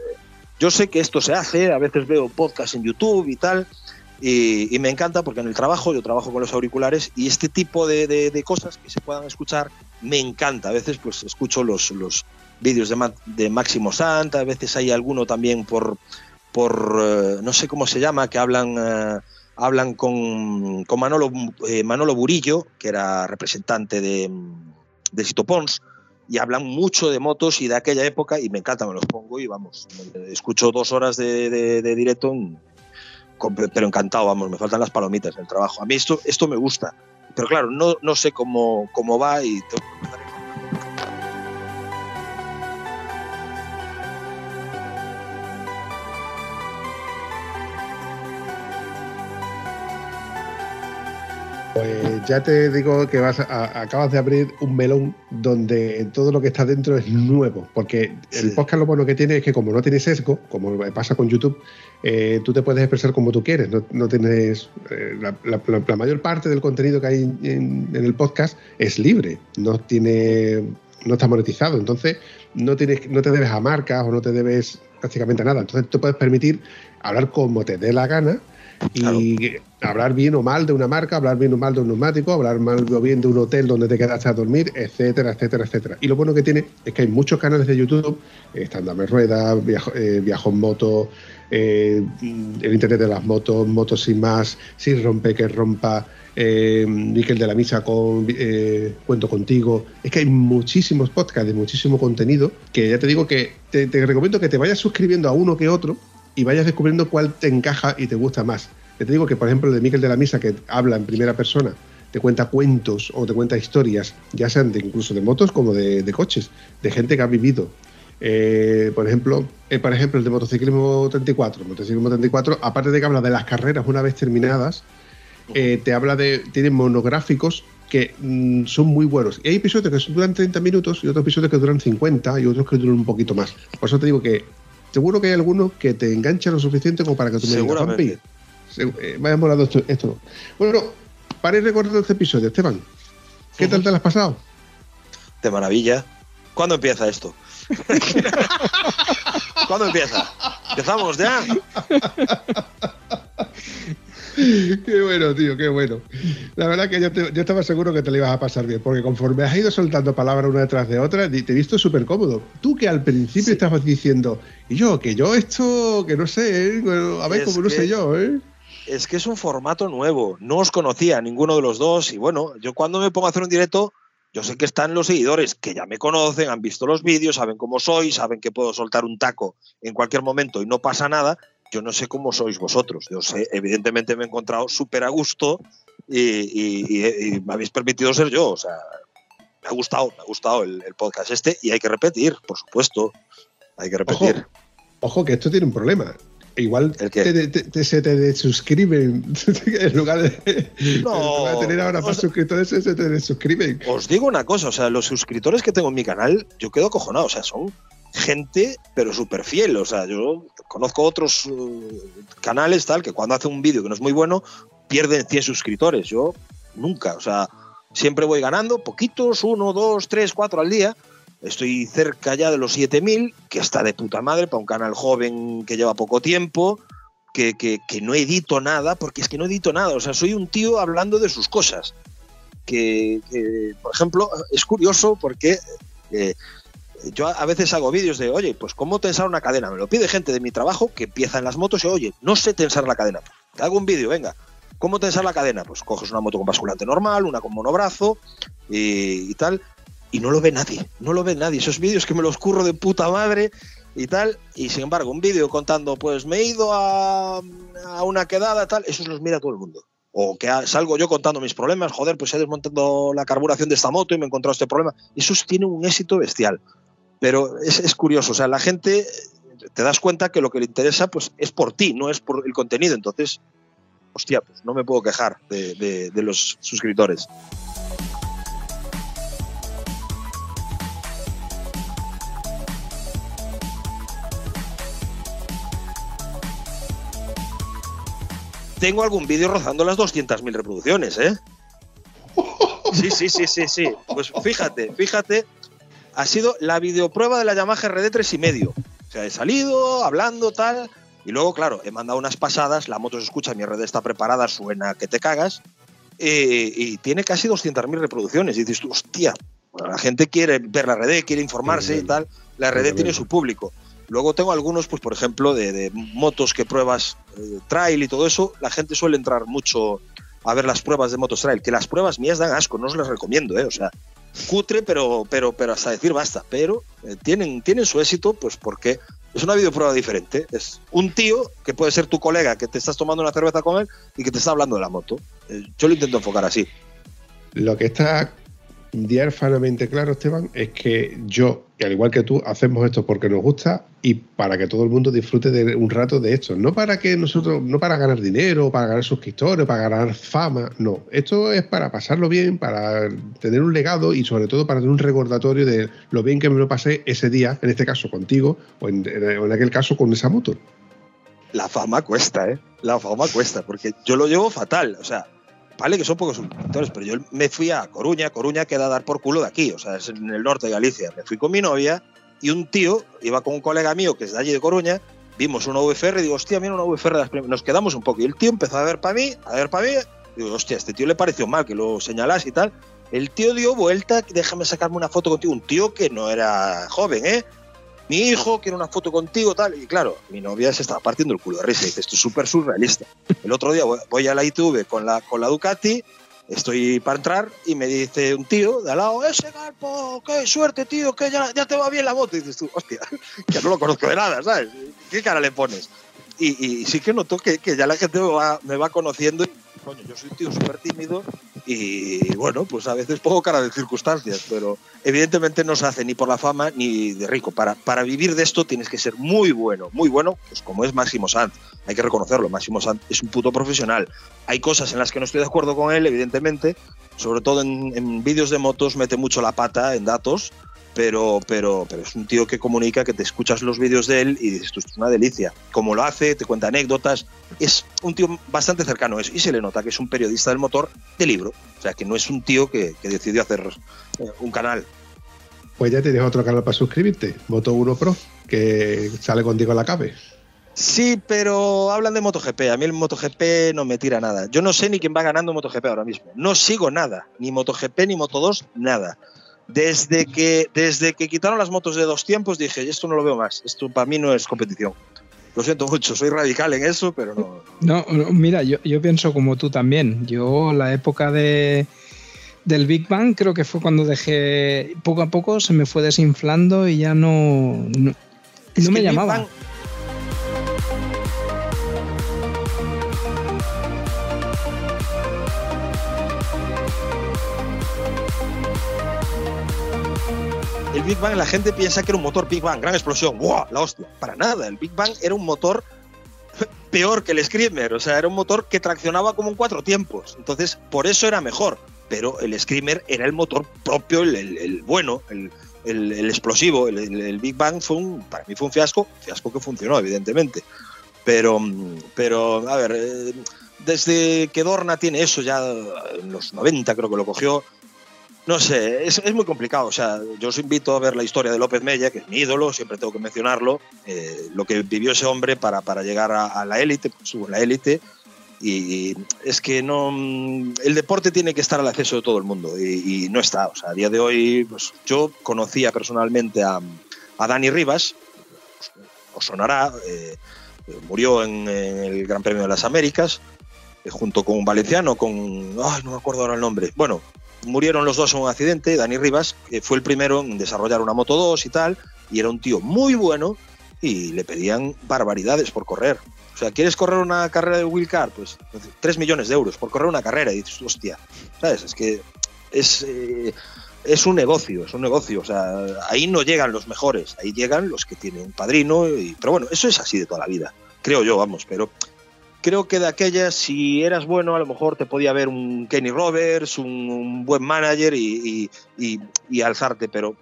yo sé que esto se hace, a veces veo podcasts en YouTube y tal. Y, me encanta porque en el trabajo yo trabajo con los auriculares y este tipo de, cosas que se puedan escuchar me encanta. A veces pues escucho los, los vídeos de, de Máximo Santa, a veces hay alguno también por, por, eh, no sé cómo se llama, que hablan, eh, hablan con, con Manolo, eh, Manolo Burillo, que era representante de, de Sito Pons, y hablan mucho de motos y de aquella época, y me encanta, me los pongo y vamos, escucho dos horas de, directo, pero encantado, vamos, me faltan las palomitas en el trabajo. A mí esto, esto me gusta, pero claro, no, no sé cómo, cómo va y tengo que Pues ya te digo que vas a- acabas de abrir un melón donde todo lo que está dentro es nuevo, porque el podcast lo bueno que tiene es que como no tiene sesgo, como pasa con YouTube, eh, tú te puedes expresar como tú quieres, no, no tienes eh, la, la- la- la mayor parte del contenido que hay en, en el podcast es libre, no tiene no está monetizado, entonces no tienes no te debes a marcas o no te debes prácticamente a nada, entonces tú puedes permitir hablar como te dé la gana y hablar bien o mal de una marca, hablar bien o mal de un neumático, hablar mal o bien de un hotel donde te quedaste a dormir, etcétera, etcétera, etcétera. Y lo bueno que tiene es que hay muchos canales de YouTube, eh, están Dame Rueda, Viajo, eh, Viajo en Moto, eh, el Internet de las motos, Motos sin más, Sin Rompe que Rompa, eh, Miquel de la Misa con eh, Cuento Contigo. Es que hay muchísimos podcasts de muchísimo contenido que ya te digo que te, te recomiendo que te vayas suscribiendo a uno que otro y vayas descubriendo cuál te encaja y te gusta más. Te digo que, por ejemplo, el de Miquel de la Misa, que habla en primera persona, te cuenta cuentos o te cuenta historias, ya sean de, incluso de motos como de, coches, de gente que ha vivido. Eh, por ejemplo, eh, ejemplo, el de motociclismo 34. Motociclismo 34, aparte de que habla de las carreras una vez terminadas, eh, te habla de. Tiene monográficos que mm, son muy buenos. Y hay episodios que duran 30 minutos y otros episodios que duran 50 y otros que duran un poquito más. Por eso te digo que seguro que hay algunos que te enganchan lo suficiente como para que tú me digas, Seguramente. "Juanpi, se- eh, me ha molado esto, esto. Bueno, para ir recordando este episodio, Esteban, ¿qué tal te lo has pasado? De maravilla. ¿Cuándo empieza esto? ¿Cuándo empieza? ¿Empezamos ya? Qué bueno, tío, qué bueno. La verdad que yo, te- yo estaba seguro que te lo ibas a pasar bien, porque conforme has ido soltando palabras una detrás de otra, te he visto súper cómodo. Tú que al principio estabas diciendo, y yo, que yo esto, que no sé, ¿eh? A ver, Es como no sé yo, ¿eh? Es que es un formato nuevo. No os conocía ninguno de los dos. Y bueno, yo cuando me pongo a hacer un directo, yo sé que están los seguidores que ya me conocen, han visto los vídeos, saben cómo soy, saben que puedo soltar un taco en cualquier momento y no pasa nada. Yo no sé cómo sois vosotros. Yo sé, evidentemente me he encontrado súper a gusto y, y- y- y me habéis permitido ser yo. O sea, me ha gustado, me ha gustado el, el podcast este y hay que repetir, por supuesto. Hay que repetir. ojo, que esto tiene un problema. Igual te, te- te- se te desuscriben en lugar de, No, en lugar de tener ahora más sea- suscriptores, se te desuscriben. Os digo una cosa, o sea, los suscriptores que tengo en mi canal, yo quedo acojonado, o sea, son gente, pero súper fiel, o sea, yo conozco otros eh, canales, tal, que cuando hacen un vídeo que no es muy bueno, pierden 100 suscriptores, yo nunca, o sea, siempre voy ganando, poquitos, uno, dos, tres, cuatro al día, estoy cerca ya de los 7000, que está de puta madre para un canal joven que lleva poco tiempo, que, que- que no edito nada, porque es que no edito nada, o sea, soy un tío hablando de sus cosas. Que, que, por ejemplo, es curioso porque eh, yo a veces hago vídeos de, oye, pues cómo tensar una cadena. Me lo pide gente de mi trabajo que empieza en las motos y, oye, no sé tensar la cadena. Te hago un vídeo, venga. ¿Cómo tensar la cadena? Pues coges una moto con basculante normal, una con monobrazo y, y tal. Y no lo ve nadie, no lo ve nadie. Esos vídeos que me los curro de puta madre y tal. Y sin embargo, un vídeo contando, pues me he ido a, a una quedada, tal, esos los mira todo el mundo o que salgo yo contando mis problemas, joder, pues he desmontado la carburación de esta moto y me he encontrado este problema. Eso tiene un éxito bestial. Pero es, es curioso, o sea, la gente te das cuenta que lo que le interesa pues es por ti, no es por el contenido. Entonces, hostia, pues no me puedo quejar de, de- los suscriptores. Tengo algún vídeo rozando las 200.000 reproducciones, ¿eh? Sí, sí, sí, sí, sí. Pues fíjate, fíjate, ha sido la videoprueba de la Yamaha RD 3 y medio. O sea, he salido hablando tal y luego, claro, he mandado unas pasadas, la moto se escucha, mi RD está preparada, suena que te cagas eh, y tiene casi 200.000 reproducciones. Y dices hostia, la gente quiere ver la RD, quiere informarse y tal. La RD tiene su público. Luego tengo algunos, pues por ejemplo, de, de motos que pruebas eh, trail y todo eso. La gente suele entrar mucho a ver las pruebas de motos trail, que las pruebas mías dan asco, no os las recomiendo, ¿eh? O sea, cutre, pero, pero, pero hasta decir basta. Pero eh, tienen, tienen su éxito, pues porque es una videoprueba diferente. Es un tío que puede ser tu colega, que te estás tomando una cerveza con él y que te está hablando de la moto. Eh, yo lo intento enfocar así. Lo que está diáfanamente claro, Esteban, es que yo que al igual que tú, hacemos esto porque nos gusta y para que todo el mundo disfrute de un rato de esto. No para que nosotros, no para ganar dinero, para ganar suscriptores, para ganar fama, no. Esto es para pasarlo bien, para tener un legado y sobre todo para tener un recordatorio de lo bien que me lo pasé ese día, en este caso contigo, o en, en aquel caso con esa moto. La fama cuesta, ¿eh? La fama cuesta, porque yo lo llevo fatal. O sea, vale que son pocos suscriptores, pero yo me fui a Coruña, Coruña queda a dar por culo de aquí, o sea, es en el norte de Galicia. Me fui con mi novia y un tío iba con un colega mío que es de allí de Coruña, vimos una VFR y digo, hostia, mira una VFR de las Nos quedamos un poco y el tío empezó a ver para mí, a ver para mí, digo, hostia, este tío le pareció mal que lo señalas y tal. El tío dio vuelta, déjame sacarme una foto contigo, un tío que no era joven, ¿eh? Mi hijo quiere una foto contigo, tal. Y claro, mi novia se estaba partiendo el culo de risa. Y dice, esto es súper surrealista. El otro día voy a la ITV con la, con la Ducati, estoy para entrar y me dice un tío de al lado, ese Galpo, qué suerte, tío, que ya, ya te va bien la moto. Y dices tú, hostia, que no lo conozco de nada, ¿sabes? ¿Qué cara le pones? Y, sí que noto que, que, ya la gente me va, me va conociendo y coño, yo soy un tío súper tímido y bueno, pues a veces pongo cara de circunstancias, pero evidentemente no se hace ni por la fama ni de rico. Para, para vivir de esto tienes que ser muy bueno, muy bueno, pues como es Máximo Sanz. Hay que reconocerlo, Máximo Sanz es un puto profesional. Hay cosas en las que no estoy de acuerdo con él, evidentemente, sobre todo en, en vídeos de motos mete mucho la pata en datos, pero, pero, pero es un tío que comunica, que te escuchas los vídeos de él y dices, esto es una delicia. Como lo hace, te cuenta anécdotas. Es un tío bastante cercano a eso. Y se le nota que es un periodista del motor de libro. O sea, que no es un tío que, decidió hacer eh, un canal. Pues ya tienes otro canal para suscribirte, Moto 1 Pro, que sale contigo a la cabe. Sí, pero hablan de MotoGP. A mí el MotoGP no me tira nada. Yo no sé ni quién va ganando MotoGP ahora mismo. No sigo nada. Ni MotoGP ni Moto2, nada. Desde que, desde que quitaron las motos de dos tiempos dije, esto no lo veo más, esto para mí no es competición. Lo siento mucho, soy radical en eso, pero no. No, mira, yo, yo pienso como tú también. Yo la época de, del Big Bang creo que fue cuando dejé, poco a poco se me fue desinflando y ya no, no, me llamaba. Big Bang la gente piensa que era un motor Big Bang, gran explosión, ¡guau! La hostia. Para nada, el Big Bang era un motor peor que el Screamer, o sea, era un motor que traccionaba como en cuatro tiempos, entonces por eso era mejor, pero el Screamer era el motor propio, el, bueno, el, explosivo, el, Big Bang fue un, para mí fue un fiasco, fiasco que funcionó evidentemente, pero, pero a ver, eh, desde que Dorna tiene eso ya en los 90 creo que lo cogió, no sé, es, muy complicado. O sea, yo os invito a ver la historia de López Mella, que es mi ídolo, siempre tengo que mencionarlo, eh, lo que vivió ese hombre para, para llegar a, la élite, pues en la élite. Y, es que no el deporte tiene que estar al acceso de todo el mundo y, no está. O sea, a día de hoy, pues yo conocía personalmente a, a Dani Rivas, os sonará, eh, murió en, el Gran Premio de las Américas, eh, junto con un valenciano, con. Ay, no me acuerdo ahora el nombre. Bueno, murieron los dos en un accidente. Dani Rivas fue el primero en desarrollar una Moto 2 y tal, y era un tío muy bueno y le pedían barbaridades por correr. O sea, ¿quieres correr una carrera de wheelcar? Pues 3 millones de euros por correr una carrera. Y dices, hostia, ¿sabes? Es que es, eh, es un negocio, es un negocio. O sea, ahí no llegan los mejores, ahí llegan los que tienen padrino. Y, pero bueno, eso es así de toda la vida, creo yo, vamos. Pero creo que de aquellas, si eras bueno, a lo mejor te podía ver un Kenny Roberts, un, buen manager y, alzarte, pero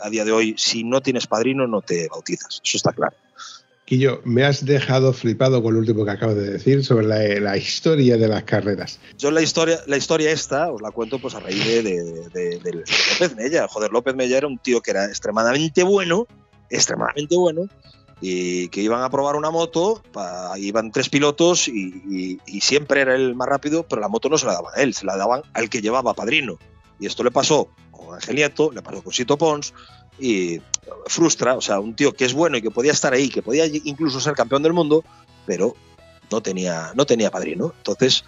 a día de hoy, si no tienes padrino, no te bautizas. Eso está claro. Quillo, me has dejado flipado con lo último que acabas de decir sobre la, historia de las carreras. Yo la historia, la historia esta os la cuento pues a raíz de, de López Mella. Joder, López Mella era un tío que era extremadamente bueno, extremadamente bueno, y que iban a probar una moto, iban tres pilotos y, siempre era el más rápido, pero la moto no se la daban a él, se la daban al que llevaba padrino. Y esto le pasó con Ángel Nieto, le pasó con Sito Pons y frustra, o sea, un tío que es bueno y que podía estar ahí, que podía incluso ser campeón del mundo, pero no tenía, no tenía padrino. Entonces,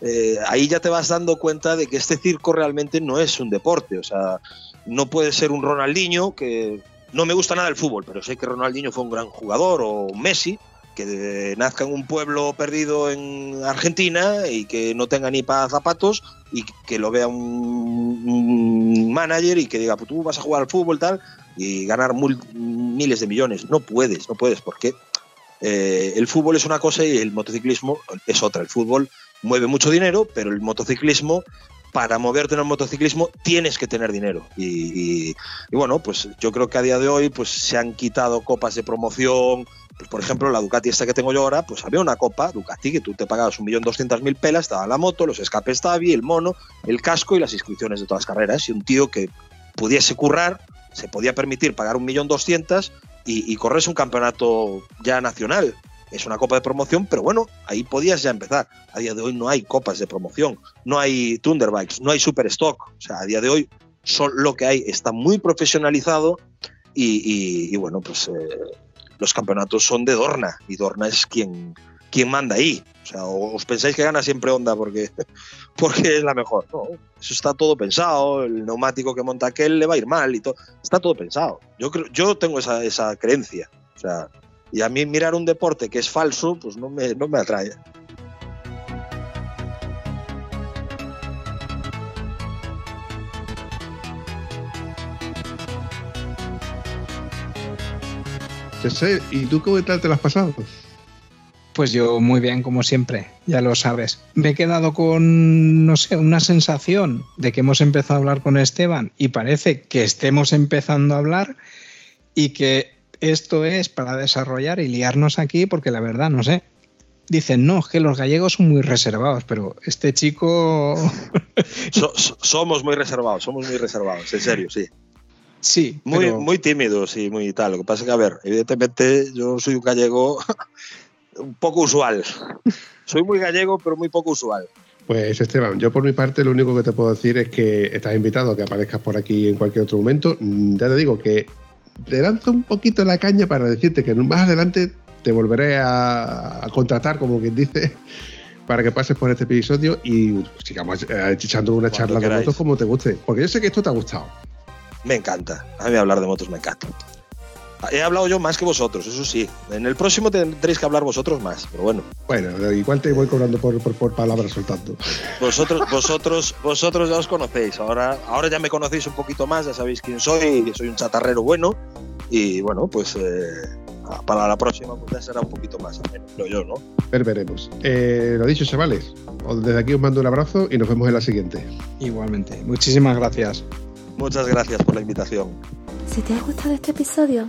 eh, ahí ya te vas dando cuenta de que este circo realmente no es un deporte, o sea, no puede ser un Ronaldinho que no me gusta nada el fútbol, pero sé que Ronaldinho fue un gran jugador o Messi, que nazca en un pueblo perdido en Argentina y que no tenga ni para zapatos y que lo vea un, manager y que diga, pues tú vas a jugar al fútbol tal, y ganar miles de millones. No puedes, no puedes, porque eh, el fútbol es una cosa y el motociclismo es otra. El fútbol mueve mucho dinero, pero el motociclismo, para moverte en el motociclismo, tienes que tener dinero. Y, bueno, pues yo creo que a día de hoy pues, se han quitado copas de promoción. Pues, por ejemplo, la Ducati esta que tengo yo ahora, pues había una copa Ducati que tú te pagabas un millón doscientas mil pelas, estaba la moto, los escapes Tavi, el mono, el casco y las inscripciones de todas las carreras. Y un tío que pudiese currar, se podía permitir pagar un millón doscientas y, y corres un campeonato ya nacional. Es una copa de promoción, pero bueno, ahí podías ya empezar. A día de hoy no hay copas de promoción, no hay Thunderbikes, no hay Super Stock. O sea, a día de hoy lo que hay está muy profesionalizado y, bueno, pues eh, los campeonatos son de Dorna y Dorna es quien, quien manda ahí. O sea, os pensáis que gana siempre Honda porque, porque es la mejor. No, eso está todo pensado. El neumático que monta aquel le va a ir mal y todo. Está todo pensado. Yo, creo, yo tengo esa, esa creencia. O sea, y a mí mirar un deporte que es falso, pues no me, no me atrae. ¿Y tú cómo tal te lo has pasado? Pues yo muy bien, como siempre, ya lo sabes. Me he quedado con, no sé, una sensación de que hemos empezado a hablar con Esteban y parece que estemos empezando a hablar y que esto es para desarrollar y liarnos aquí porque la verdad, no sé. Dicen, no, es que los gallegos son muy reservados, pero este chico... somos muy reservados, somos muy reservados, en serio, sí. Sí. Muy, muy tímidos y muy tal. Lo que pasa es que, a ver, evidentemente yo soy un gallego un poco usual. Soy muy gallego, pero muy poco usual. Pues Esteban, yo por mi parte lo único que te puedo decir es que estás invitado a que aparezcas por aquí en cualquier otro momento. Mm, ya te digo que te lanzo un poquito la caña para decirte que más adelante te volveré a, contratar, como quien dice, para que pases por este episodio y sigamos eh, echando una charla de motos como te guste. Porque yo sé que esto te ha gustado. Me encanta. A mí hablar de motos me encanta. He hablado yo más que vosotros, eso sí. En el próximo tendréis que hablar vosotros más, pero bueno. Bueno, igual te voy cobrando por, por, palabras soltando. Vosotros, vosotros, vosotros ya os conocéis. Ahora, ahora ya me conocéis un poquito más, ya sabéis quién soy, que soy un chatarrero bueno. Y bueno, pues eh, para la próxima pues ya será un poquito más creo yo, ¿no? Ver, veremos. Eh, lo dicho, chavales. Desde aquí os mando un abrazo y nos vemos en la siguiente. Igualmente. Muchísimas gracias. Muchas gracias por la invitación. Si te ha gustado este episodio,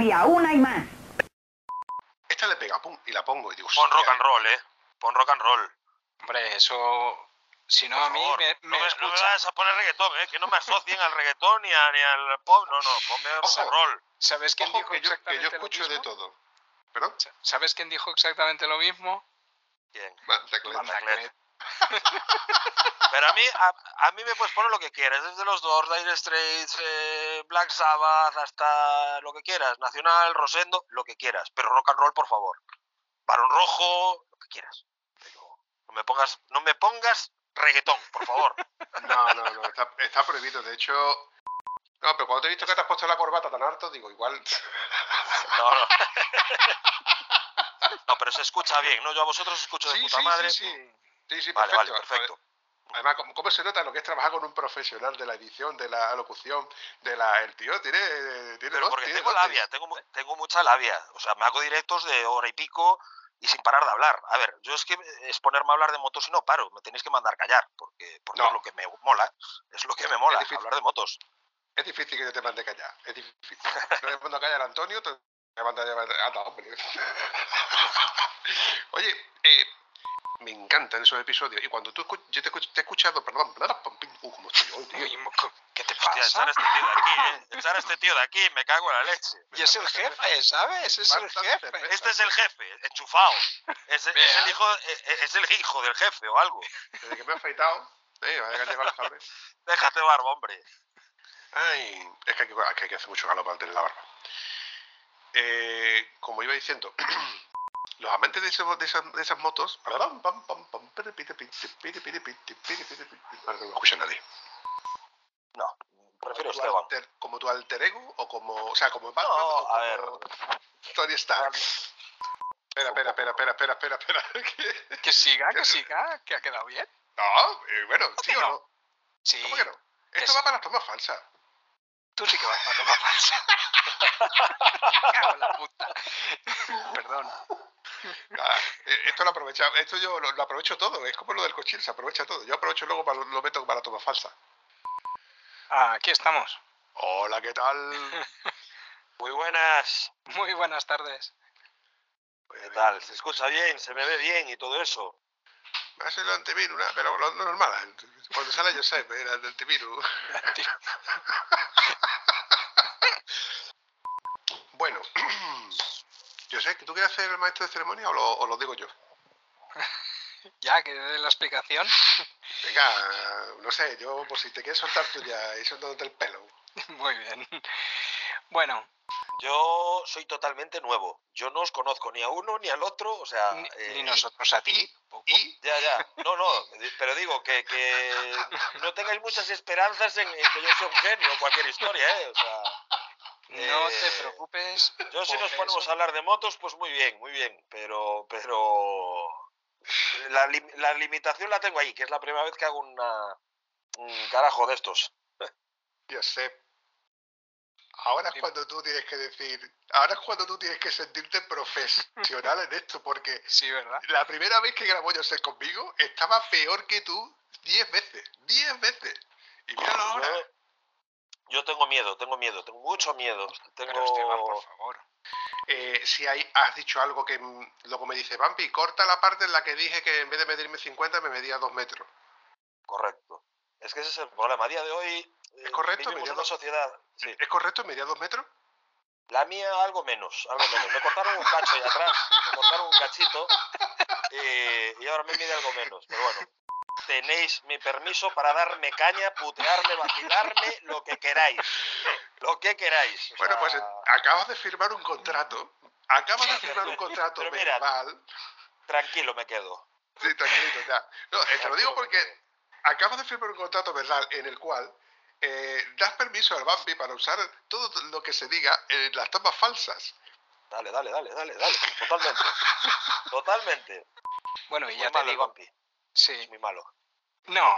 Una y más. Esta le pega, pum, y la pongo y digo... Pon rock and roll, eh. Pon rock and roll. Hombre, eso... Si no, a mí me, me no, escucha. no me vas a poner reggaetón, ¿eh? Que no me asocien al reggaetón ni, a, ni al pop. No, no, ponme rock and roll. ¿Sabes quién dijo que yo, exactamente que yo escucho lo mismo? de todo. ¿Perdón? ¿Sabes quién dijo exactamente lo mismo? ¿Quién? Pero a mí, a, a, mí me puedes poner lo que quieras, desde los Doors, Dire Straits, eh, Black Sabbath, hasta lo que quieras, Nacional, Rosendo, lo que quieras, pero rock and roll, por favor. Barón Rojo, lo que quieras. Pero no me pongas, no me pongas reggaetón, por favor. No, no, no, está, está prohibido. De hecho, no, pero cuando te he visto que te has puesto la corbata tan harto, digo, igual. No, no. No, pero se escucha bien, ¿no? Yo a vosotros os escucho de sí, puta sí, madre. Sí, sí. Sí, sí, Vale, perfecto. vale, perfecto. Además, ¿cómo, se nota lo que es trabajar con un profesional de la edición, de la locución, de la... El tío tiene... tiene Pero porque tiene tengo dotes. labia, tengo, tengo mucha labia. O sea, me hago directos de hora y pico y sin parar de hablar. A ver, yo es que es ponerme a hablar de motos y no paro. Me tenéis que mandar callar, porque, porque No. es lo que me mola. Es lo que me mola, hablar de motos. Es difícil que yo te mande callar. Es difícil. No le mando a callar a Antonio, te manda a llamar. Anda, hombre. Oye, eh, me encantan esos episodios. Y cuando tú escu- yo te, escuch- te he escuchado, perdón, uh, como estoy hoy, tío. ¿Qué te Hostia, echar pasa? a este tío de aquí, ¿eh? Echar a este tío de aquí, me cago en la leche. Y es el jefe, ¿sabes? Es el jefe. Este es el jefe, enchufado. Es, el hijo, es, es el hijo del jefe o algo. Desde que me he afeitado, eh, los cabres. Déjate barba, hombre. Ay, es que hay que, es que hay que hacer mucho calor para tener la barba. Eh, como iba diciendo, Los amantes de, esos, de, esas, motos. Para que no escucha nadie. No, prefiero como Esteban. ¿Como tu alter ego o como. O sea, como Batman? No, o como a ver. Tony Stark. Espera, espera, espera, espera, espera, espera, espera. Que, siga, que siga, que ha quedado bien. No, bueno, sí o no. Sí. ¿Cómo que no? Esto va para las tomas falsas. Tú sí que vas para la toma falsa. La puta. Perdón. Ah, eh, esto lo aprovecha, esto yo lo, lo aprovecho todo, es como lo del cochín, se aprovecha todo. Yo aprovecho luego para lo meto para la toma falsa. Ah, aquí estamos. Hola, ¿qué tal? Muy buenas. Muy buenas tardes. ¿Qué tal? ¿Se escucha bien? ¿Se me ve bien y todo eso? Me hace el antivirus, ¿no? pero lo, lo normal. Cuando sale Josep, era el antivirus. Bueno, Josep, ¿tú quieres hacer el maestro de ceremonia o lo, o lo digo yo? Ya, que dé la explicación. Venga, no sé, yo por si te quieres soltar tú ya y soltándote el pelo. Muy bien. Bueno, Yo soy totalmente nuevo. Yo no os conozco ni a uno ni al otro. O sea, ni, eh, ni nosotros a ti. Y Ya, ya. No, no. Pero digo que, que no tengáis muchas esperanzas en, en que yo sea un genio o cualquier historia, ¿eh? O sea, No te eh, preocupes. yo si nos ponemos eso. a hablar de motos, pues muy bien, muy bien. Pero, pero la, lim- la limitación la tengo ahí, que es la primera vez que hago una, un carajo de estos. Josep, ahora es cuando tú tienes que decir, ahora es cuando tú tienes que sentirte profesional en esto, porque Sí, ¿verdad? la primera vez que grabó Josep conmigo estaba peor que tú diez veces, diez veces. Y míralo ahora. Yo, yo tengo miedo, tengo miedo, tengo mucho miedo. Pero Tengo... Esteban, por favor. Eh, si hay, has dicho algo que mm, luego me dice, Vampi, corta la parte en la que dije que en vez de medirme 50 me medía 2 metros. Correcto. Es que ese es el problema. A día de hoy eh, ¿Es correcto? Mediano- una sociedad... Sí. ¿Es correcto? ¿Medía 2 metros? La mía algo menos, algo menos. Me cortaron un cacho ahí atrás, me cortaron un cachito eh, y ahora me mide algo menos. Pero bueno, tenéis mi permiso para darme caña, putearme, vacilarme, lo que queráis. Lo que queráis. O Bueno, pues sea, acabas de firmar un contrato. Acabas de firmar un contrato mira, verbal. tranquilo me quedo. Sí, tranquilito, ya. No, eh, te lo digo porque acabas de firmar un contrato verbal en el cual eh, das permiso al Bambi para usar todo lo que se diga en las tomas falsas. Dale, dale, dale, dale, dale. Totalmente. Totalmente. Bueno, y Muy ya te digo. vampi. Sí. Es muy malo. No,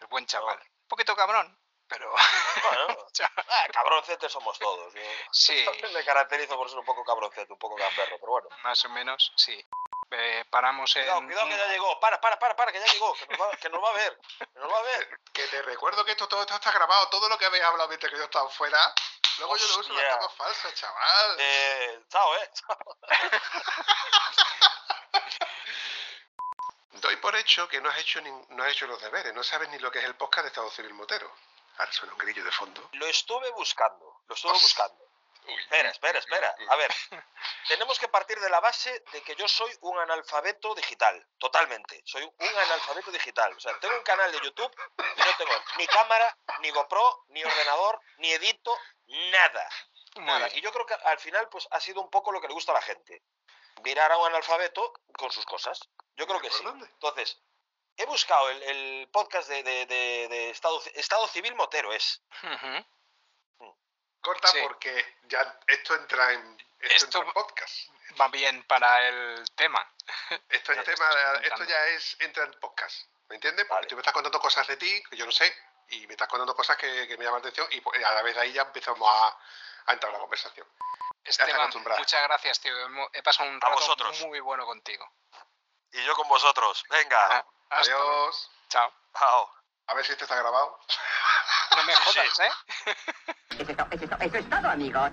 el buen chaval. Un poquito cabrón, pero. Bueno, ah, cabroncete somos todos. Yo Sí, me caracterizo por ser un poco cabroncete, un poco gamberro, pero bueno. más o menos, sí. Eh, paramos en. Cuidado, cuidado que ya llegó. Para, para, para, para, que ya llegó. Que nos va, que nos va a ver. Que nos va a ver. Que te recuerdo que esto todo esto está grabado, todo lo que habéis hablado mientras que yo estaba fuera. Luego yo lo uso en las tomas falsas, chaval. Eh, chao, eh. Chao. Doy por hecho que no has hecho ni- no has hecho los deberes, no sabes ni lo que es el podcast de Estado Civil Motero. Ahora suena un grillo de fondo. Lo estuve buscando. Lo estuve Os- buscando. Espera, espera, espera. A ver, tenemos que partir de la base de que yo soy un analfabeto digital, totalmente. Soy un analfabeto digital. O sea, tengo un canal de YouTube y no tengo ni cámara, ni GoPro, ni ordenador, ni edito, nada. Nada. Y yo creo que al final pues ha sido un poco lo que le gusta a la gente. Mirar a un analfabeto con sus cosas. Yo creo que ¿Por sí. dónde? Entonces, he buscado el, el podcast de, de- de- de Estado, Estado Civil Motero, es. Ujú. Corta Sí. porque ya esto entra en esto, Esto- entra en podcast. Va bien para el tema. Esto es tema, esto ya es entra en podcast. ¿Me entiendes? Porque Vale. tú me estás contando cosas de ti que yo no sé y me estás contando cosas que, que me llaman la atención y pues, a la vez de ahí ya empezamos a, a entrar en la conversación. Esteban, muchas gracias, tío. He pasado un rato vosotros. muy bueno contigo. Y yo con vosotros. Venga. Ah, hasta. Adiós. Chao. Chao. A ver si este está grabado. No me Sí, sí. jodas, ¿eh? Eso, es to- eso es to- eso es todo, amigos.